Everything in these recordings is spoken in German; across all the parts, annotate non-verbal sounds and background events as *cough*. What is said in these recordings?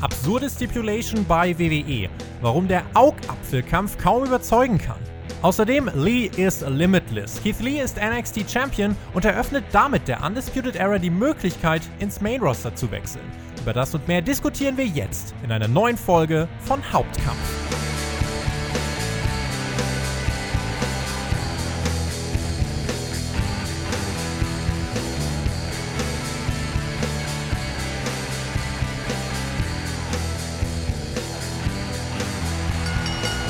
Absurde Stipulation bei WWE. Warum der Augapfelkampf kaum überzeugen kann. Außerdem Lee ist limitless. Keith Lee ist NXT Champion und eröffnet damit der Undisputed Era die Möglichkeit, ins Main Roster zu wechseln. Über das und mehr diskutieren wir jetzt in einer neuen Folge von Hauptkampf.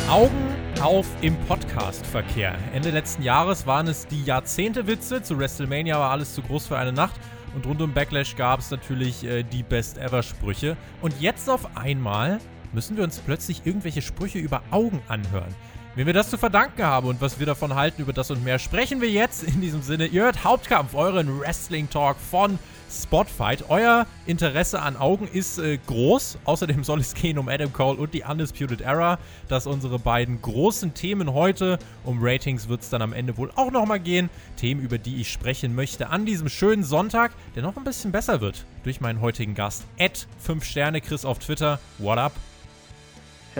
Augen auf im Podcast-Verkehr. Ende letzten Jahres waren es die Jahrzehnte-Witze. Zu WrestleMania war alles zu groß für eine Nacht. Und rund um Backlash gab es natürlich äh, die Best-Ever-Sprüche. Und jetzt auf einmal müssen wir uns plötzlich irgendwelche Sprüche über Augen anhören. Wem wir das zu verdanken haben und was wir davon halten, über das und mehr sprechen wir jetzt. In diesem Sinne, ihr hört Hauptkampf, euren Wrestling-Talk von Spotfight. Euer Interesse an Augen ist äh, groß. Außerdem soll es gehen um Adam Cole und die Undisputed Era. Das sind unsere beiden großen Themen heute. Um Ratings wird es dann am Ende wohl auch nochmal gehen. Themen, über die ich sprechen möchte an diesem schönen Sonntag, der noch ein bisschen besser wird durch meinen heutigen Gast. Ed 5 Sterne Chris auf Twitter. What up?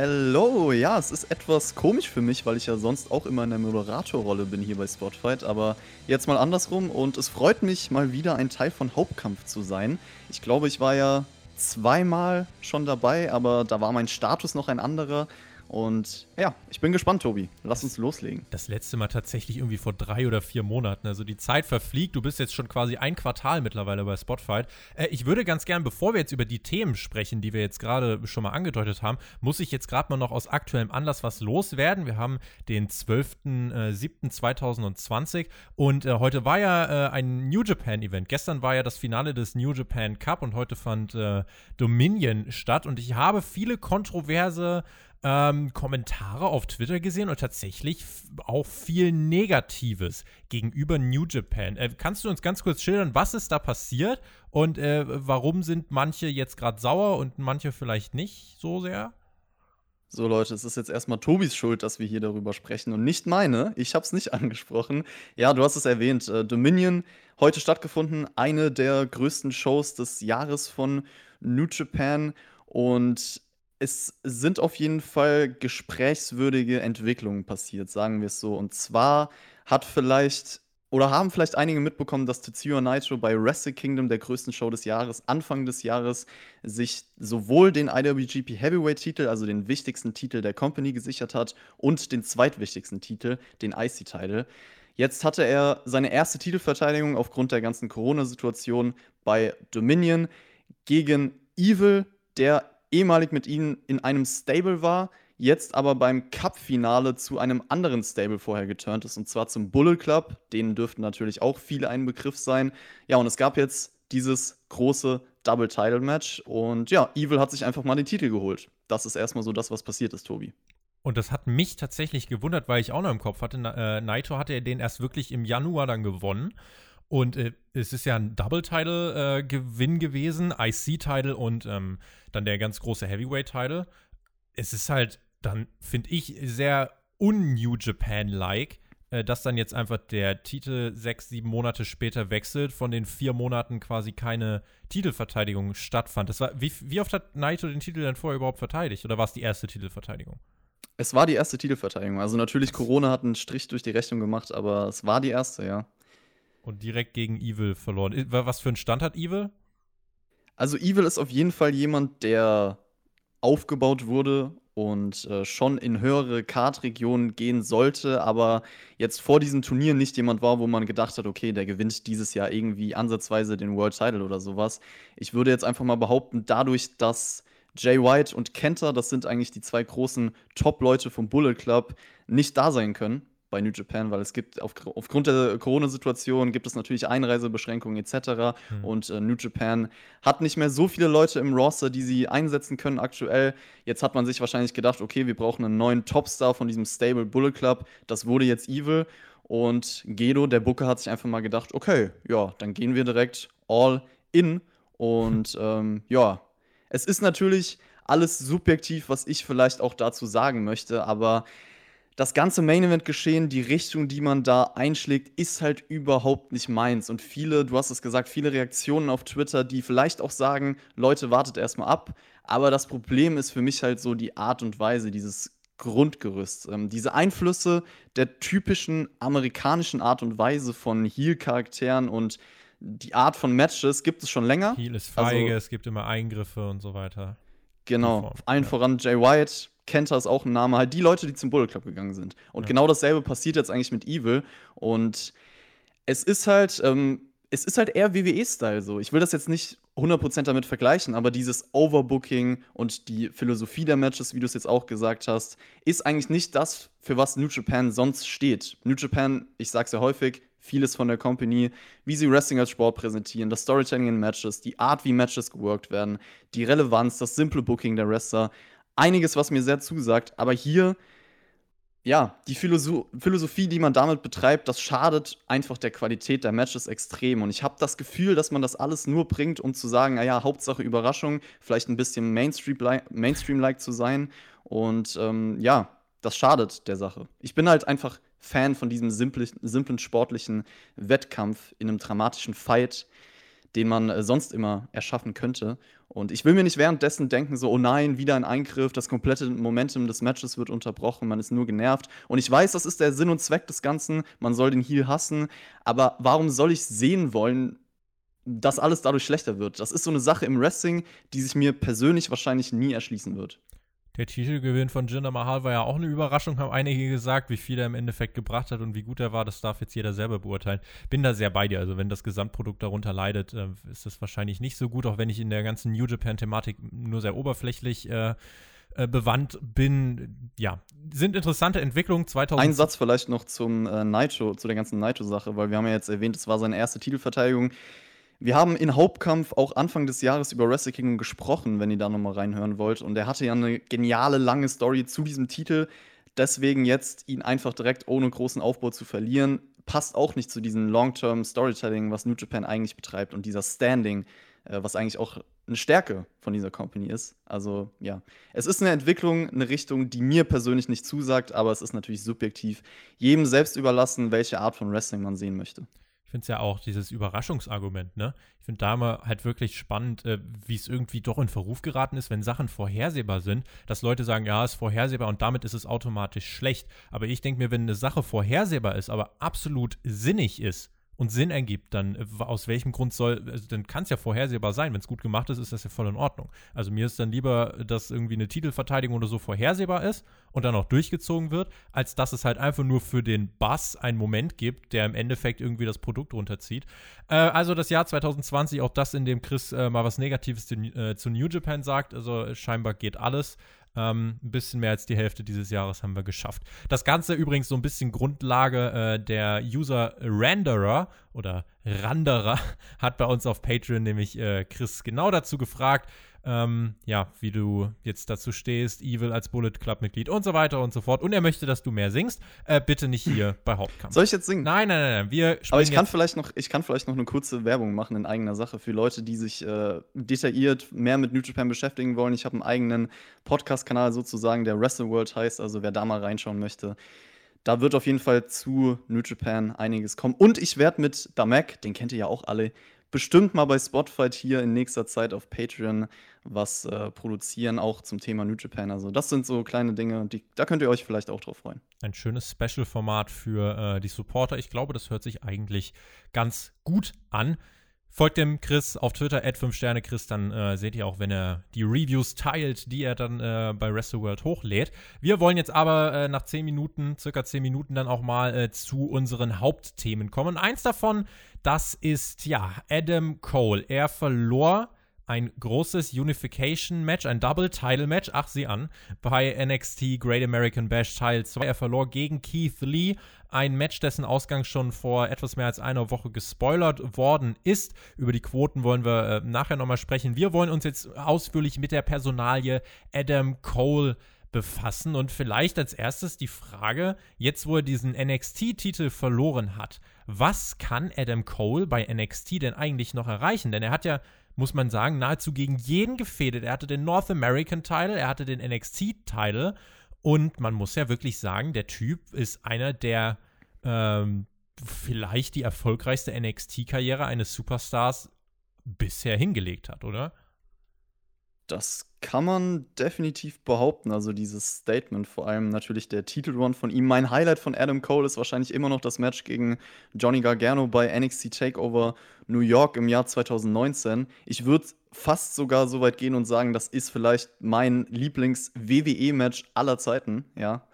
Hello, ja, es ist etwas komisch für mich, weil ich ja sonst auch immer in der Moderatorrolle bin hier bei Spotfight, aber jetzt mal andersrum und es freut mich mal wieder ein Teil von Hauptkampf zu sein. Ich glaube, ich war ja zweimal schon dabei, aber da war mein Status noch ein anderer und ja, ich bin gespannt, Tobi. Lass uns loslegen. Das letzte Mal tatsächlich irgendwie vor drei oder vier Monaten. Also die Zeit verfliegt. Du bist jetzt schon quasi ein Quartal mittlerweile bei Spotfight. Äh, ich würde ganz gern, bevor wir jetzt über die Themen sprechen, die wir jetzt gerade schon mal angedeutet haben, muss ich jetzt gerade mal noch aus aktuellem Anlass was loswerden. Wir haben den 12.07.2020 und äh, heute war ja äh, ein New Japan Event. Gestern war ja das Finale des New Japan Cup und heute fand äh, Dominion statt. Und ich habe viele kontroverse ähm, Kommentare auf Twitter gesehen und tatsächlich auch viel Negatives gegenüber New Japan. Äh, kannst du uns ganz kurz schildern, was ist da passiert und äh, warum sind manche jetzt gerade sauer und manche vielleicht nicht so sehr? So Leute, es ist jetzt erstmal Tobis Schuld, dass wir hier darüber sprechen und nicht meine. Ich habe es nicht *laughs* angesprochen. Ja, du hast es erwähnt. Äh, Dominion heute stattgefunden, eine der größten Shows des Jahres von New Japan und es sind auf jeden Fall gesprächswürdige Entwicklungen passiert, sagen wir es so. Und zwar hat vielleicht oder haben vielleicht einige mitbekommen, dass Tetsuya Naito bei Wrestle Kingdom, der größten Show des Jahres, Anfang des Jahres, sich sowohl den IWGP Heavyweight-Titel, also den wichtigsten Titel der Company, gesichert hat und den zweitwichtigsten Titel, den IC-Titel. Jetzt hatte er seine erste Titelverteidigung aufgrund der ganzen Corona-Situation bei Dominion gegen Evil, der ehemalig mit ihnen in einem Stable war, jetzt aber beim Cup-Finale zu einem anderen Stable vorher geturnt ist, und zwar zum Bullet Club. Denen dürften natürlich auch viele ein Begriff sein. Ja, und es gab jetzt dieses große Double-Title-Match und ja, Evil hat sich einfach mal den Titel geholt. Das ist erstmal so das, was passiert ist, Tobi. Und das hat mich tatsächlich gewundert, weil ich auch noch im Kopf hatte, äh, Naito hatte den erst wirklich im Januar dann gewonnen. Und äh, es ist ja ein Double-Title-Gewinn äh, gewesen, IC-Title und ähm, dann der ganz große Heavyweight-Title. Es ist halt dann, finde ich, sehr un-New Japan-like, äh, dass dann jetzt einfach der Titel sechs, sieben Monate später wechselt, von den vier Monaten quasi keine Titelverteidigung stattfand. Das war, wie, wie oft hat Naito den Titel denn vorher überhaupt verteidigt? Oder war es die erste Titelverteidigung? Es war die erste Titelverteidigung. Also natürlich, Corona hat einen Strich durch die Rechnung gemacht, aber es war die erste, ja. Und direkt gegen Evil verloren. Was für einen Stand hat Evil? Also Evil ist auf jeden Fall jemand, der aufgebaut wurde und äh, schon in höhere Kartregionen gehen sollte, aber jetzt vor diesem Turnier nicht jemand war, wo man gedacht hat, okay, der gewinnt dieses Jahr irgendwie ansatzweise den World Title oder sowas. Ich würde jetzt einfach mal behaupten, dadurch, dass Jay White und Kenta, das sind eigentlich die zwei großen Top-Leute vom Bullet Club, nicht da sein können, bei New Japan, weil es gibt auf, aufgrund der Corona-Situation gibt es natürlich Einreisebeschränkungen etc. Mhm. Und äh, New Japan hat nicht mehr so viele Leute im Roster, die sie einsetzen können aktuell. Jetzt hat man sich wahrscheinlich gedacht, okay, wir brauchen einen neuen Topstar von diesem Stable Bullet Club. Das wurde jetzt Evil. Und Gedo, der Booker, hat sich einfach mal gedacht, okay, ja, dann gehen wir direkt all in. Und *laughs* ähm, ja, es ist natürlich alles subjektiv, was ich vielleicht auch dazu sagen möchte, aber das ganze Main Event geschehen, die Richtung, die man da einschlägt, ist halt überhaupt nicht meins. Und viele, du hast es gesagt, viele Reaktionen auf Twitter, die vielleicht auch sagen, Leute, wartet erstmal ab. Aber das Problem ist für mich halt so die Art und Weise, dieses Grundgerüst. Ähm, diese Einflüsse der typischen amerikanischen Art und Weise von Heel-Charakteren und die Art von Matches gibt es schon länger. Heel ist feige, also, es gibt immer Eingriffe und so weiter. Genau, allen ja. voran Jay White, Kenta ist auch ein Name, halt die Leute, die zum Bullet Club gegangen sind. Und ja. genau dasselbe passiert jetzt eigentlich mit Evil. Und es ist halt, ähm, es ist halt eher WWE-Style so. Ich will das jetzt nicht 100% damit vergleichen, aber dieses Overbooking und die Philosophie der Matches, wie du es jetzt auch gesagt hast, ist eigentlich nicht das, für was New Japan sonst steht. New Japan, ich sag's ja häufig, vieles von der Company, wie sie Wrestling als Sport präsentieren, das Storytelling in Matches, die Art, wie Matches geworkt werden, die Relevanz, das simple Booking der Wrestler, einiges, was mir sehr zusagt. Aber hier, ja, die Philosoph Philosophie, die man damit betreibt, das schadet einfach der Qualität der Matches extrem. Und ich habe das Gefühl, dass man das alles nur bringt, um zu sagen, naja, Hauptsache Überraschung, vielleicht ein bisschen Mainstream-like Mainstream zu sein. Und ähm, ja, das schadet der Sache. Ich bin halt einfach Fan von diesem simplen, simplen sportlichen Wettkampf in einem dramatischen Fight, den man äh, sonst immer erschaffen könnte. Und ich will mir nicht währenddessen denken, so, oh nein, wieder ein Eingriff, das komplette Momentum des Matches wird unterbrochen, man ist nur genervt. Und ich weiß, das ist der Sinn und Zweck des Ganzen, man soll den Heal hassen, aber warum soll ich sehen wollen, dass alles dadurch schlechter wird? Das ist so eine Sache im Wrestling, die sich mir persönlich wahrscheinlich nie erschließen wird. Der Titelgewinn von Jinder Mahal war ja auch eine Überraschung, haben einige gesagt. Wie viel er im Endeffekt gebracht hat und wie gut er war, das darf jetzt jeder selber beurteilen. Bin da sehr bei dir. Also, wenn das Gesamtprodukt darunter leidet, äh, ist das wahrscheinlich nicht so gut, auch wenn ich in der ganzen New Japan-Thematik nur sehr oberflächlich äh, äh, bewandt bin. Ja, sind interessante Entwicklungen. 2000 Ein Satz vielleicht noch zum äh, Naito, zu der ganzen Naito-Sache, weil wir haben ja jetzt erwähnt, es war seine erste Titelverteidigung. Wir haben in Hauptkampf auch Anfang des Jahres über Wrestle Kingdom gesprochen, wenn ihr da nochmal reinhören wollt. Und er hatte ja eine geniale, lange Story zu diesem Titel. Deswegen jetzt ihn einfach direkt ohne großen Aufbau zu verlieren, passt auch nicht zu diesem Long-Term Storytelling, was New Japan eigentlich betreibt und dieser Standing, äh, was eigentlich auch eine Stärke von dieser Company ist. Also ja, es ist eine Entwicklung, eine Richtung, die mir persönlich nicht zusagt, aber es ist natürlich subjektiv jedem selbst überlassen, welche Art von Wrestling man sehen möchte ich finde es ja auch dieses Überraschungsargument, ne? Ich finde da mal halt wirklich spannend, äh, wie es irgendwie doch in Verruf geraten ist, wenn Sachen vorhersehbar sind, dass Leute sagen, ja, ist vorhersehbar und damit ist es automatisch schlecht. Aber ich denke mir, wenn eine Sache vorhersehbar ist, aber absolut sinnig ist, und Sinn ergibt, dann äh, aus welchem Grund soll, also dann kann es ja vorhersehbar sein. Wenn es gut gemacht ist, ist das ja voll in Ordnung. Also mir ist dann lieber, dass irgendwie eine Titelverteidigung oder so vorhersehbar ist und dann auch durchgezogen wird, als dass es halt einfach nur für den Bass einen Moment gibt, der im Endeffekt irgendwie das Produkt runterzieht. Äh, also das Jahr 2020, auch das, in dem Chris äh, mal was Negatives zu, äh, zu New Japan sagt. Also scheinbar geht alles. Ähm, ein bisschen mehr als die Hälfte dieses Jahres haben wir geschafft. Das Ganze übrigens so ein bisschen Grundlage äh, der User Renderer oder Randerer *laughs* hat bei uns auf Patreon nämlich äh, Chris genau dazu gefragt, ähm, ja, wie du jetzt dazu stehst, Evil als Bullet Club-Mitglied und so weiter und so fort. Und er möchte, dass du mehr singst. Äh, bitte nicht hier bei Hauptkampf. Soll ich jetzt singen? Nein, nein, nein, nein. Wir Aber ich kann, vielleicht noch, ich kann vielleicht noch eine kurze Werbung machen in eigener Sache für Leute, die sich äh, detailliert mehr mit New Japan beschäftigen wollen. Ich habe einen eigenen Podcast-Kanal sozusagen, der Wrestle World heißt. Also wer da mal reinschauen möchte, da wird auf jeden Fall zu New Japan einiges kommen. Und ich werde mit Damek, den kennt ihr ja auch alle, bestimmt mal bei Spotify hier in nächster Zeit auf Patreon was äh, produzieren, auch zum Thema New Japan. Also das sind so kleine Dinge, die, da könnt ihr euch vielleicht auch drauf freuen. Ein schönes Special-Format für äh, die Supporter. Ich glaube, das hört sich eigentlich ganz gut an. Folgt dem Chris auf Twitter, 5 Sterne Chris, dann äh, seht ihr auch, wenn er die Reviews teilt, die er dann äh, bei WrestleWorld hochlädt. Wir wollen jetzt aber äh, nach 10 Minuten, circa 10 Minuten, dann auch mal äh, zu unseren Hauptthemen kommen. Eins davon, das ist ja Adam Cole. Er verlor ein großes Unification-Match, ein Double-Title-Match, ach sie an, bei NXT Great American Bash Teil 2. Er verlor gegen Keith Lee, ein Match, dessen Ausgang schon vor etwas mehr als einer Woche gespoilert worden ist. Über die Quoten wollen wir äh, nachher nochmal sprechen. Wir wollen uns jetzt ausführlich mit der Personalie Adam Cole befassen und vielleicht als erstes die Frage, jetzt wo er diesen NXT-Titel verloren hat, was kann Adam Cole bei NXT denn eigentlich noch erreichen? Denn er hat ja muss man sagen, nahezu gegen jeden gefädet. Er hatte den North American Title, er hatte den NXT Title Und man muss ja wirklich sagen, der Typ ist einer der ähm, vielleicht die erfolgreichste NXT-Karriere eines Superstars bisher hingelegt hat, oder? Das kann man definitiv behaupten. Also dieses Statement, vor allem natürlich der Titelrun von ihm. Mein Highlight von Adam Cole ist wahrscheinlich immer noch das Match gegen Johnny Gargano bei NXT Takeover New York im Jahr 2019. Ich würde fast sogar so weit gehen und sagen, das ist vielleicht mein Lieblings-WWE-Match aller Zeiten. Ja,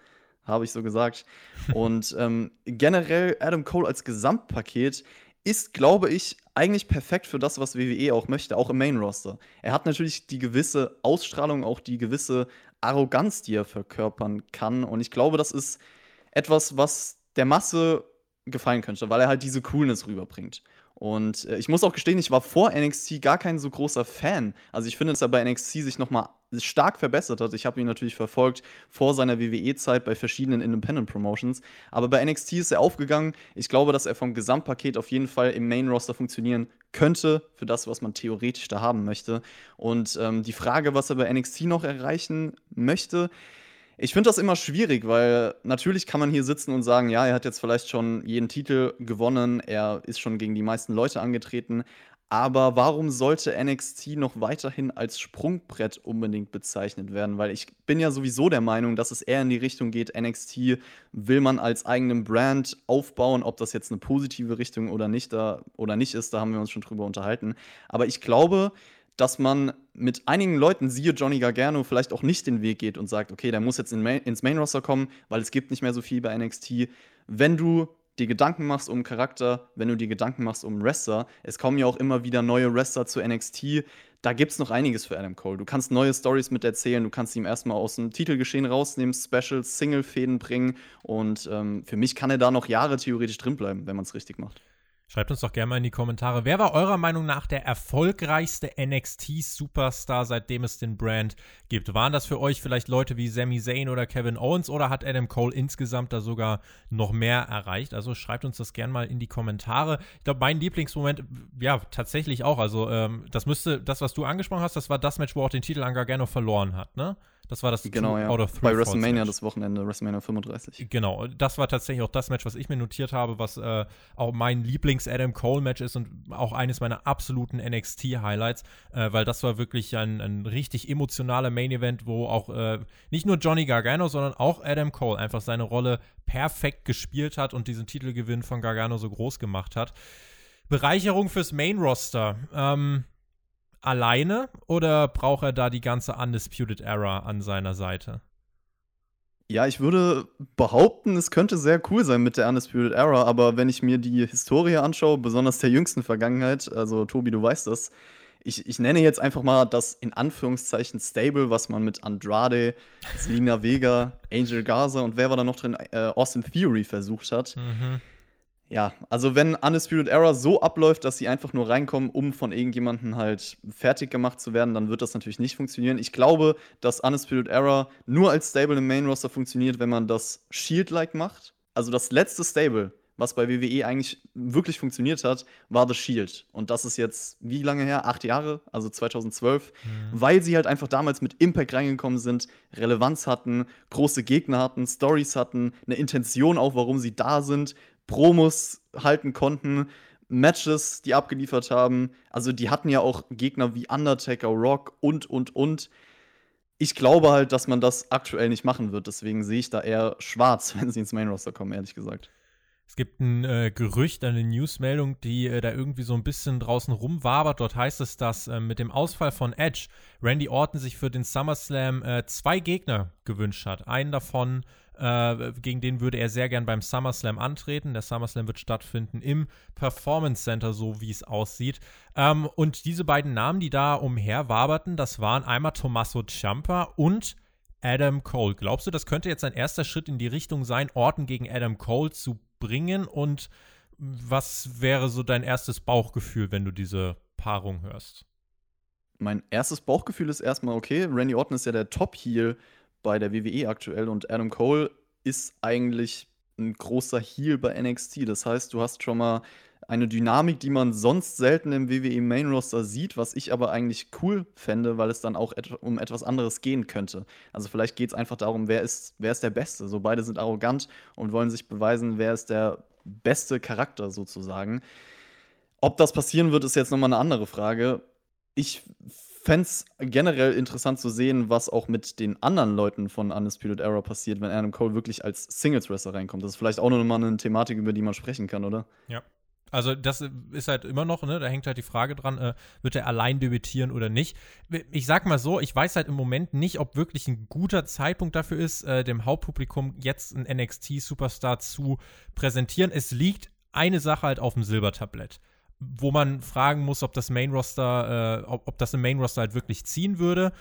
habe ich so gesagt. Und ähm, generell Adam Cole als Gesamtpaket ist, glaube ich, eigentlich perfekt für das, was WWE auch möchte, auch im Main-Roster. Er hat natürlich die gewisse Ausstrahlung, auch die gewisse Arroganz, die er verkörpern kann. Und ich glaube, das ist etwas, was der Masse gefallen könnte, weil er halt diese Coolness rüberbringt. Und äh, ich muss auch gestehen, ich war vor NXT gar kein so großer Fan. Also ich finde, dass er bei NXT sich nochmal stark verbessert hat. Ich habe ihn natürlich verfolgt vor seiner WWE-Zeit bei verschiedenen Independent Promotions. Aber bei NXT ist er aufgegangen. Ich glaube, dass er vom Gesamtpaket auf jeden Fall im Main-Roster funktionieren könnte, für das, was man theoretisch da haben möchte. Und ähm, die Frage, was er bei NXT noch erreichen möchte, ich finde das immer schwierig, weil natürlich kann man hier sitzen und sagen, ja, er hat jetzt vielleicht schon jeden Titel gewonnen, er ist schon gegen die meisten Leute angetreten, aber warum sollte NXT noch weiterhin als Sprungbrett unbedingt bezeichnet werden? Weil ich bin ja sowieso der Meinung, dass es eher in die Richtung geht, NXT will man als eigenen Brand aufbauen, ob das jetzt eine positive Richtung oder nicht da oder nicht ist, da haben wir uns schon drüber unterhalten. Aber ich glaube, dass man mit einigen Leuten, siehe Johnny Gargano, vielleicht auch nicht den Weg geht und sagt, okay, der muss jetzt in Main, ins Main Roster kommen, weil es gibt nicht mehr so viel bei NXT. Wenn du dir Gedanken machst um Charakter, wenn du dir Gedanken machst um Wrestler, es kommen ja auch immer wieder neue Wrestler zu NXT, da gibt es noch einiges für Adam Cole. Du kannst neue Stories mit erzählen, du kannst ihm erstmal aus dem Titelgeschehen rausnehmen, Specials, Single-Fäden bringen und ähm, für mich kann er da noch Jahre theoretisch drinbleiben, wenn man es richtig macht. Schreibt uns doch gerne mal in die Kommentare, wer war eurer Meinung nach der erfolgreichste NXT-Superstar, seitdem es den Brand gibt? Waren das für euch vielleicht Leute wie Sami Zayn oder Kevin Owens oder hat Adam Cole insgesamt da sogar noch mehr erreicht? Also schreibt uns das gerne mal in die Kommentare. Ich glaube, mein Lieblingsmoment, ja, tatsächlich auch. Also, ähm, das müsste, das, was du angesprochen hast, das war das Match, wo auch den Titel an Gargano verloren hat, ne? Das war das genau, ja. Bei WrestleMania das Wochenende, WrestleMania 35. Genau, das war tatsächlich auch das Match, was ich mir notiert habe, was äh, auch mein Lieblings-Adam Cole-Match ist und auch eines meiner absoluten NXT-Highlights, äh, weil das war wirklich ein, ein richtig emotionaler Main-Event, wo auch äh, nicht nur Johnny Gargano, sondern auch Adam Cole einfach seine Rolle perfekt gespielt hat und diesen Titelgewinn von Gargano so groß gemacht hat. Bereicherung fürs Main-Roster. Ähm, alleine oder braucht er da die ganze Undisputed Era an seiner Seite? Ja, ich würde behaupten, es könnte sehr cool sein mit der Undisputed Era, aber wenn ich mir die Historie anschaue, besonders der jüngsten Vergangenheit, also Tobi, du weißt das, ich, ich nenne jetzt einfach mal das in Anführungszeichen Stable, was man mit Andrade, Selina Vega, Angel Garza und wer war da noch drin, äh, Austin Theory versucht hat. Mhm. Ja, also wenn Undisputed Era so abläuft, dass sie einfach nur reinkommen, um von irgendjemandem halt fertig gemacht zu werden, dann wird das natürlich nicht funktionieren. Ich glaube, dass Undisputed Era nur als Stable im Main Roster funktioniert, wenn man das Shield-like macht. Also das letzte Stable, was bei WWE eigentlich wirklich funktioniert hat, war The Shield. Und das ist jetzt wie lange her? Acht Jahre, also 2012, mhm. weil sie halt einfach damals mit Impact reingekommen sind, Relevanz hatten, große Gegner hatten, Stories hatten, eine Intention auch, warum sie da sind Promos halten konnten, Matches, die abgeliefert haben. Also die hatten ja auch Gegner wie Undertaker, Rock und, und, und. Ich glaube halt, dass man das aktuell nicht machen wird. Deswegen sehe ich da eher schwarz, *laughs* wenn sie ins Main Roster kommen, ehrlich gesagt. Es gibt ein äh, Gerücht, eine Newsmeldung, die äh, da irgendwie so ein bisschen draußen rumwabert. Dort heißt es, dass äh, mit dem Ausfall von Edge Randy Orton sich für den SummerSlam äh, zwei Gegner gewünscht hat. Einen davon äh, gegen den würde er sehr gern beim SummerSlam antreten. Der SummerSlam wird stattfinden im Performance Center, so wie es aussieht. Ähm, und diese beiden Namen, die da umher waberten, das waren einmal Tommaso Ciampa und Adam Cole. Glaubst du, das könnte jetzt ein erster Schritt in die Richtung sein, Orton gegen Adam Cole zu bringen? Und was wäre so dein erstes Bauchgefühl, wenn du diese Paarung hörst? Mein erstes Bauchgefühl ist erstmal, okay, Randy Orton ist ja der Top-Heel bei der WWE aktuell und Adam Cole ist eigentlich ein großer Heel bei NXT. Das heißt, du hast schon mal eine Dynamik, die man sonst selten im WWE Main Roster sieht, was ich aber eigentlich cool fände, weil es dann auch et um etwas anderes gehen könnte. Also vielleicht geht es einfach darum, wer ist, wer ist der Beste. So beide sind arrogant und wollen sich beweisen, wer ist der beste Charakter sozusagen. Ob das passieren wird, ist jetzt nochmal eine andere Frage. Ich fände es generell interessant zu sehen, was auch mit den anderen Leuten von Undisputed Era passiert, wenn Adam Cole wirklich als Singles-Wrestler reinkommt. Das ist vielleicht auch nochmal eine Thematik, über die man sprechen kann, oder? Ja. Also das ist halt immer noch, ne, da hängt halt die Frage dran, äh, wird er allein debütieren oder nicht. Ich sag mal so, ich weiß halt im Moment nicht, ob wirklich ein guter Zeitpunkt dafür ist, äh, dem Hauptpublikum jetzt einen NXT-Superstar zu präsentieren. Es liegt eine Sache halt auf dem Silbertablett wo man fragen muss, ob das Main Roster, äh, ob, ob das im Main Roster halt wirklich ziehen würde.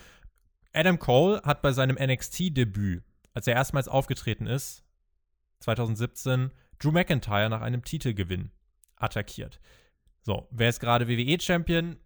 Adam Cole hat bei seinem NXT-Debüt, als er erstmals aufgetreten ist, 2017, Drew McIntyre nach einem Titelgewinn attackiert. So, wer ist gerade WWE-Champion?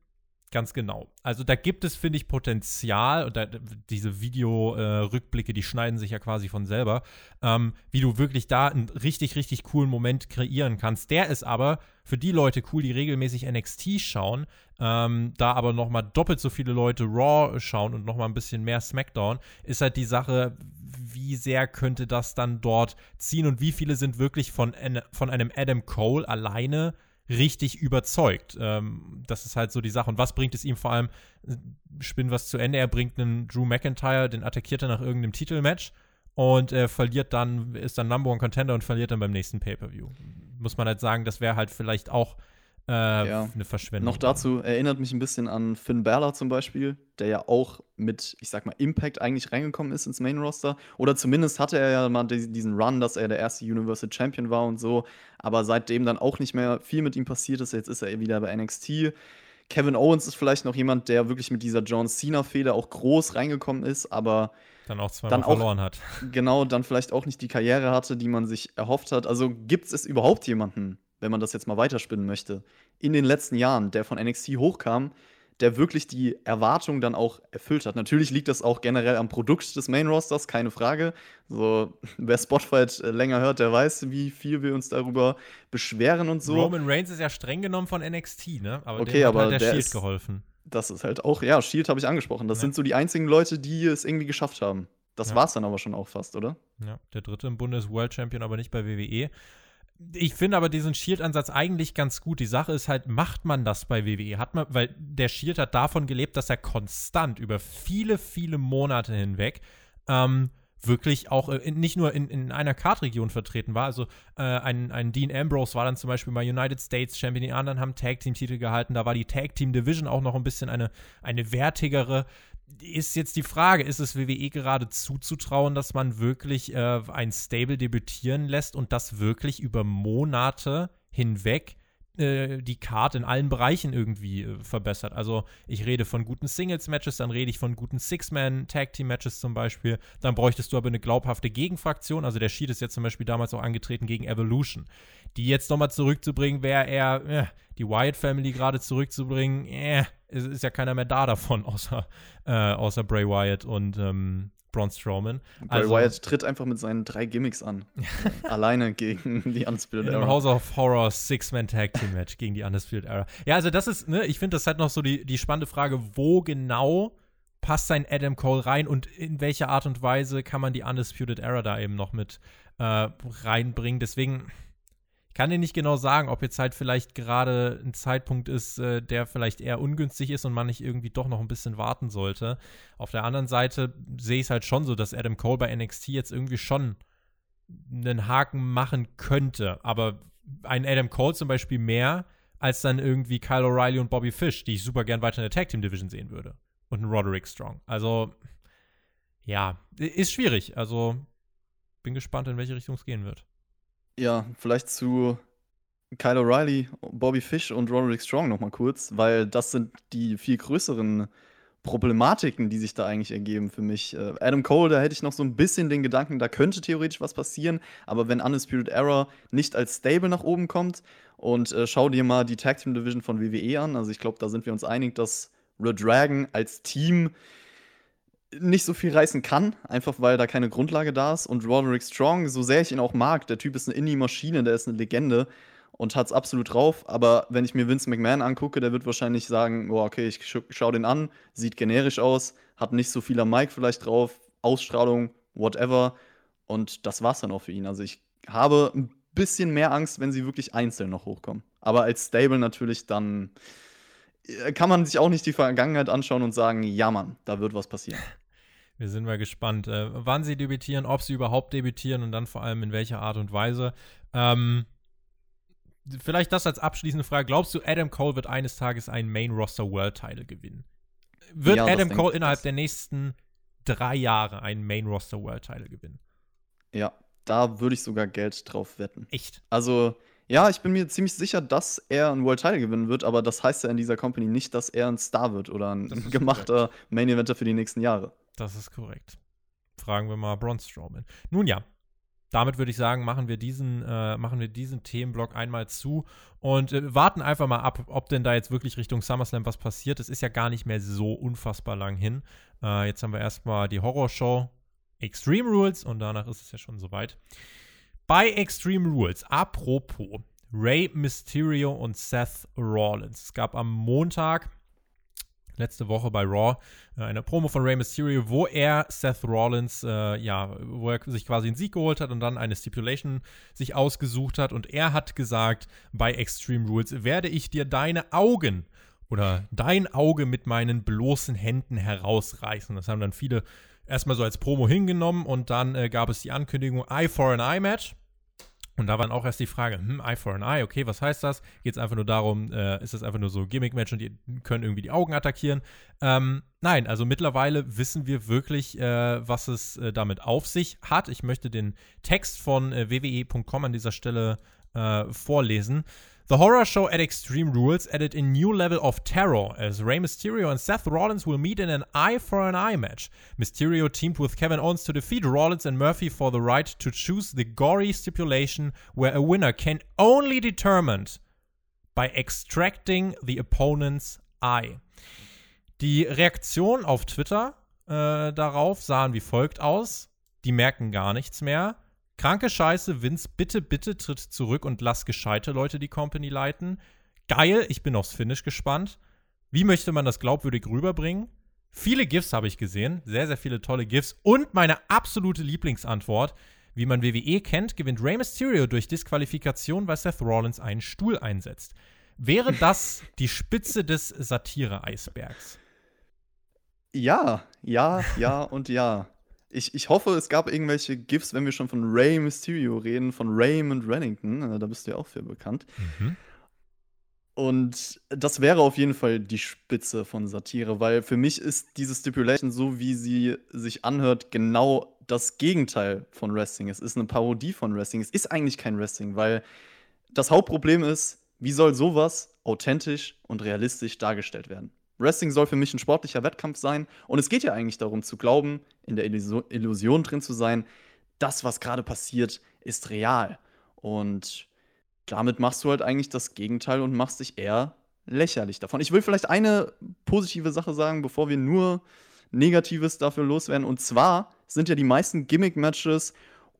Ganz genau. Also da gibt es, finde ich, Potenzial und da, diese Video-Rückblicke, äh, die schneiden sich ja quasi von selber, ähm, wie du wirklich da einen richtig, richtig coolen Moment kreieren kannst. Der ist aber für die Leute cool, die regelmäßig NXT schauen, ähm, da aber noch mal doppelt so viele Leute Raw schauen und noch mal ein bisschen mehr SmackDown, ist halt die Sache, wie sehr könnte das dann dort ziehen und wie viele sind wirklich von, von einem Adam Cole alleine richtig überzeugt. Ähm, das ist halt so die Sache. Und was bringt es ihm vor allem? Spinnen was zu Ende. Er bringt einen Drew McIntyre, den attackiert er nach irgendeinem Titelmatch und er verliert dann, ist dann Number One Contender und verliert dann beim nächsten Pay-Per-View. Muss man halt sagen, das wäre halt vielleicht auch äh, ja. eine Verschwendung. Noch dazu erinnert mich ein bisschen an Finn Balor zum Beispiel, der ja auch mit, ich sag mal, Impact eigentlich reingekommen ist ins Main Roster. Oder zumindest hatte er ja mal diesen Run, dass er der erste Universal Champion war und so. Aber seitdem dann auch nicht mehr viel mit ihm passiert ist. Jetzt ist er wieder bei NXT. Kevin Owens ist vielleicht noch jemand, der wirklich mit dieser John Cena-Fehler auch groß reingekommen ist, aber dann auch zweimal verloren hat. Genau, dann vielleicht auch nicht die Karriere hatte, die man sich erhofft hat. Also gibt es überhaupt jemanden, wenn man das jetzt mal weiterspinnen möchte, in den letzten Jahren, der von NXT hochkam, der wirklich die Erwartung dann auch erfüllt hat. Natürlich liegt das auch generell am Produkt des Main Rosters, keine Frage. So, *laughs* wer Spotfight äh, länger hört, der weiß, wie viel wir uns darüber beschweren und so. Roman Reigns ist ja streng genommen von NXT, ne? Aber okay, aber hat halt der, der Shield ist, geholfen. Das ist halt auch, ja, Shield habe ich angesprochen. Das ja. sind so die einzigen Leute, die es irgendwie geschafft haben. Das ja. war es dann aber schon auch fast, oder? Ja, der dritte im Bunde ist World Champion, aber nicht bei WWE. Ich finde aber diesen Shield-Ansatz eigentlich ganz gut. Die Sache ist halt, macht man das bei WWE? Hat man, weil der Shield hat davon gelebt, dass er konstant über viele, viele Monate hinweg ähm, wirklich auch äh, nicht nur in, in einer Kartregion vertreten war. Also äh, ein, ein Dean Ambrose war dann zum Beispiel mal United States Champion, die anderen haben Tag Team Titel gehalten. Da war die Tag Team Division auch noch ein bisschen eine, eine wertigere ist jetzt die Frage, ist es WWE gerade zuzutrauen, dass man wirklich äh, ein Stable debütieren lässt und das wirklich über Monate hinweg äh, die Card in allen Bereichen irgendwie äh, verbessert. Also ich rede von guten Singles-Matches, dann rede ich von guten Six-Man-Tag-Team-Matches zum Beispiel. Dann bräuchtest du aber eine glaubhafte Gegenfraktion. Also der Sheet ist jetzt zum Beispiel damals auch angetreten gegen Evolution. Die jetzt nochmal zurückzubringen, wäre eher, äh, die Wyatt Family gerade zurückzubringen, äh, ist, ist, ja keiner mehr da davon, *laughs* außer, äh, außer Bray Wyatt und ähm, Braun Strowman. Bray also, Wyatt tritt einfach mit seinen drei Gimmicks an. *laughs* alleine gegen die Undisputed Era. Im House of Horror Six-Man-Tag-Team-Match gegen die Undisputed Era. Ja, also das ist, ne, ich finde das halt noch so die, die spannende Frage, wo genau passt sein Adam Cole rein und in welcher Art und Weise kann man die Undisputed Era da eben noch mit äh, reinbringen. Deswegen kann dir nicht genau sagen, ob jetzt halt vielleicht gerade ein Zeitpunkt ist, äh, der vielleicht eher ungünstig ist und man nicht irgendwie doch noch ein bisschen warten sollte. Auf der anderen Seite sehe ich es halt schon so, dass Adam Cole bei NXT jetzt irgendwie schon einen Haken machen könnte. Aber ein Adam Cole zum Beispiel mehr als dann irgendwie Kyle O'Reilly und Bobby Fish, die ich super gern weiter in der Tag Team Division sehen würde. Und ein Roderick Strong. Also, ja, ist schwierig. Also, bin gespannt, in welche Richtung es gehen wird. Ja, vielleicht zu Kyle O'Reilly, Bobby Fish und Roderick Strong noch mal kurz, weil das sind die viel größeren Problematiken, die sich da eigentlich ergeben für mich. Äh, Adam Cole, da hätte ich noch so ein bisschen den Gedanken, da könnte theoretisch was passieren, aber wenn Undisputed Era nicht als Stable nach oben kommt und äh, schau dir mal die Tag Team Division von WWE an, also ich glaube, da sind wir uns einig, dass Red Dragon als Team nicht so viel reißen kann, einfach weil da keine Grundlage da ist. Und Roderick Strong, so sehr ich ihn auch mag, der Typ ist eine Indie-Maschine, der ist eine Legende. und hat es absolut drauf. Aber wenn ich mir Vince McMahon angucke, der wird wahrscheinlich sagen: oh, okay, ich scha schaue den an, sieht generisch aus, hat nicht so viel am Mic vielleicht drauf, Ausstrahlung, whatever. Und das war's dann auch für ihn. Also ich habe ein bisschen mehr Angst, wenn sie wirklich einzeln noch hochkommen. Aber als Stable natürlich dann kann man sich auch nicht die Vergangenheit anschauen und sagen, ja Mann, da wird was passieren. *laughs* Wir sind mal gespannt, äh, wann sie debütieren, ob sie überhaupt debütieren und dann vor allem in welcher Art und Weise. Ähm, vielleicht das als abschließende Frage. Glaubst du, Adam Cole wird eines Tages einen Main Roster World Title gewinnen? Wird ja, Adam Cole innerhalb der nächsten drei Jahre einen Main Roster World Title gewinnen? Ja, da würde ich sogar Geld drauf wetten. Echt? Also, ja, ich bin mir ziemlich sicher, dass er einen World Title gewinnen wird, aber das heißt ja in dieser Company nicht, dass er ein Star wird oder ein gemachter korrekt. Main Eventer für die nächsten Jahre. Das ist korrekt. Fragen wir mal Braun Strowman. Nun ja, damit würde ich sagen, machen wir diesen, äh, machen wir diesen Themenblock einmal zu und äh, warten einfach mal ab, ob denn da jetzt wirklich Richtung SummerSlam was passiert. Es ist ja gar nicht mehr so unfassbar lang hin. Äh, jetzt haben wir erstmal die Horrorshow Extreme Rules und danach ist es ja schon soweit. Bei Extreme Rules, apropos, Ray Mysterio und Seth Rollins. Es gab am Montag letzte Woche bei Raw äh, eine Promo von Rey Mysterio, wo er Seth Rollins, äh, ja, wo er sich quasi einen Sieg geholt hat und dann eine Stipulation sich ausgesucht hat. Und er hat gesagt, bei Extreme Rules werde ich dir deine Augen oder dein Auge mit meinen bloßen Händen herausreißen. Das haben dann viele erstmal so als Promo hingenommen und dann äh, gab es die Ankündigung Eye for an Eye Match. Und da war dann auch erst die Frage, hm, Eye for an Eye, okay, was heißt das? Geht es einfach nur darum, äh, ist das einfach nur so Gimmick-Match und die können irgendwie die Augen attackieren? Ähm, nein, also mittlerweile wissen wir wirklich, äh, was es äh, damit auf sich hat. Ich möchte den Text von äh, wwe.com an dieser Stelle äh, vorlesen. The horror show at Extreme Rules added a new level of terror as Rey Mysterio and Seth Rollins will meet in an eye for an eye match. Mysterio teamed with Kevin Owens to defeat Rollins and Murphy for the right to choose the gory stipulation where a winner can only be determined by extracting the opponent's eye. Die Reaktionen auf Twitter äh, darauf sahen wie folgt aus. Die merken gar nichts mehr. Kranke Scheiße, Vince, bitte, bitte tritt zurück und lass gescheite Leute die Company leiten. Geil, ich bin aufs Finish gespannt. Wie möchte man das glaubwürdig rüberbringen? Viele GIFs habe ich gesehen, sehr, sehr viele tolle GIFs. Und meine absolute Lieblingsantwort. Wie man WWE kennt, gewinnt Rey Mysterio durch Disqualifikation, weil Seth Rollins einen Stuhl einsetzt. Wäre das die Spitze des Satire-Eisbergs? Ja, ja, ja und ja. Ich, ich hoffe, es gab irgendwelche GIFs, wenn wir schon von Ray Mysterio reden, von Raymond Rennington. Äh, da bist du ja auch für bekannt. Mhm. Und das wäre auf jeden Fall die Spitze von Satire, weil für mich ist diese Stipulation, so wie sie sich anhört, genau das Gegenteil von Wrestling. Es ist eine Parodie von Wrestling. Es ist eigentlich kein Wrestling, weil das Hauptproblem ist, wie soll sowas authentisch und realistisch dargestellt werden? Wrestling soll für mich ein sportlicher Wettkampf sein. Und es geht ja eigentlich darum zu glauben, in der Illusion drin zu sein, das, was gerade passiert, ist real. Und damit machst du halt eigentlich das Gegenteil und machst dich eher lächerlich davon. Ich will vielleicht eine positive Sache sagen, bevor wir nur Negatives dafür loswerden. Und zwar sind ja die meisten Gimmick-Matches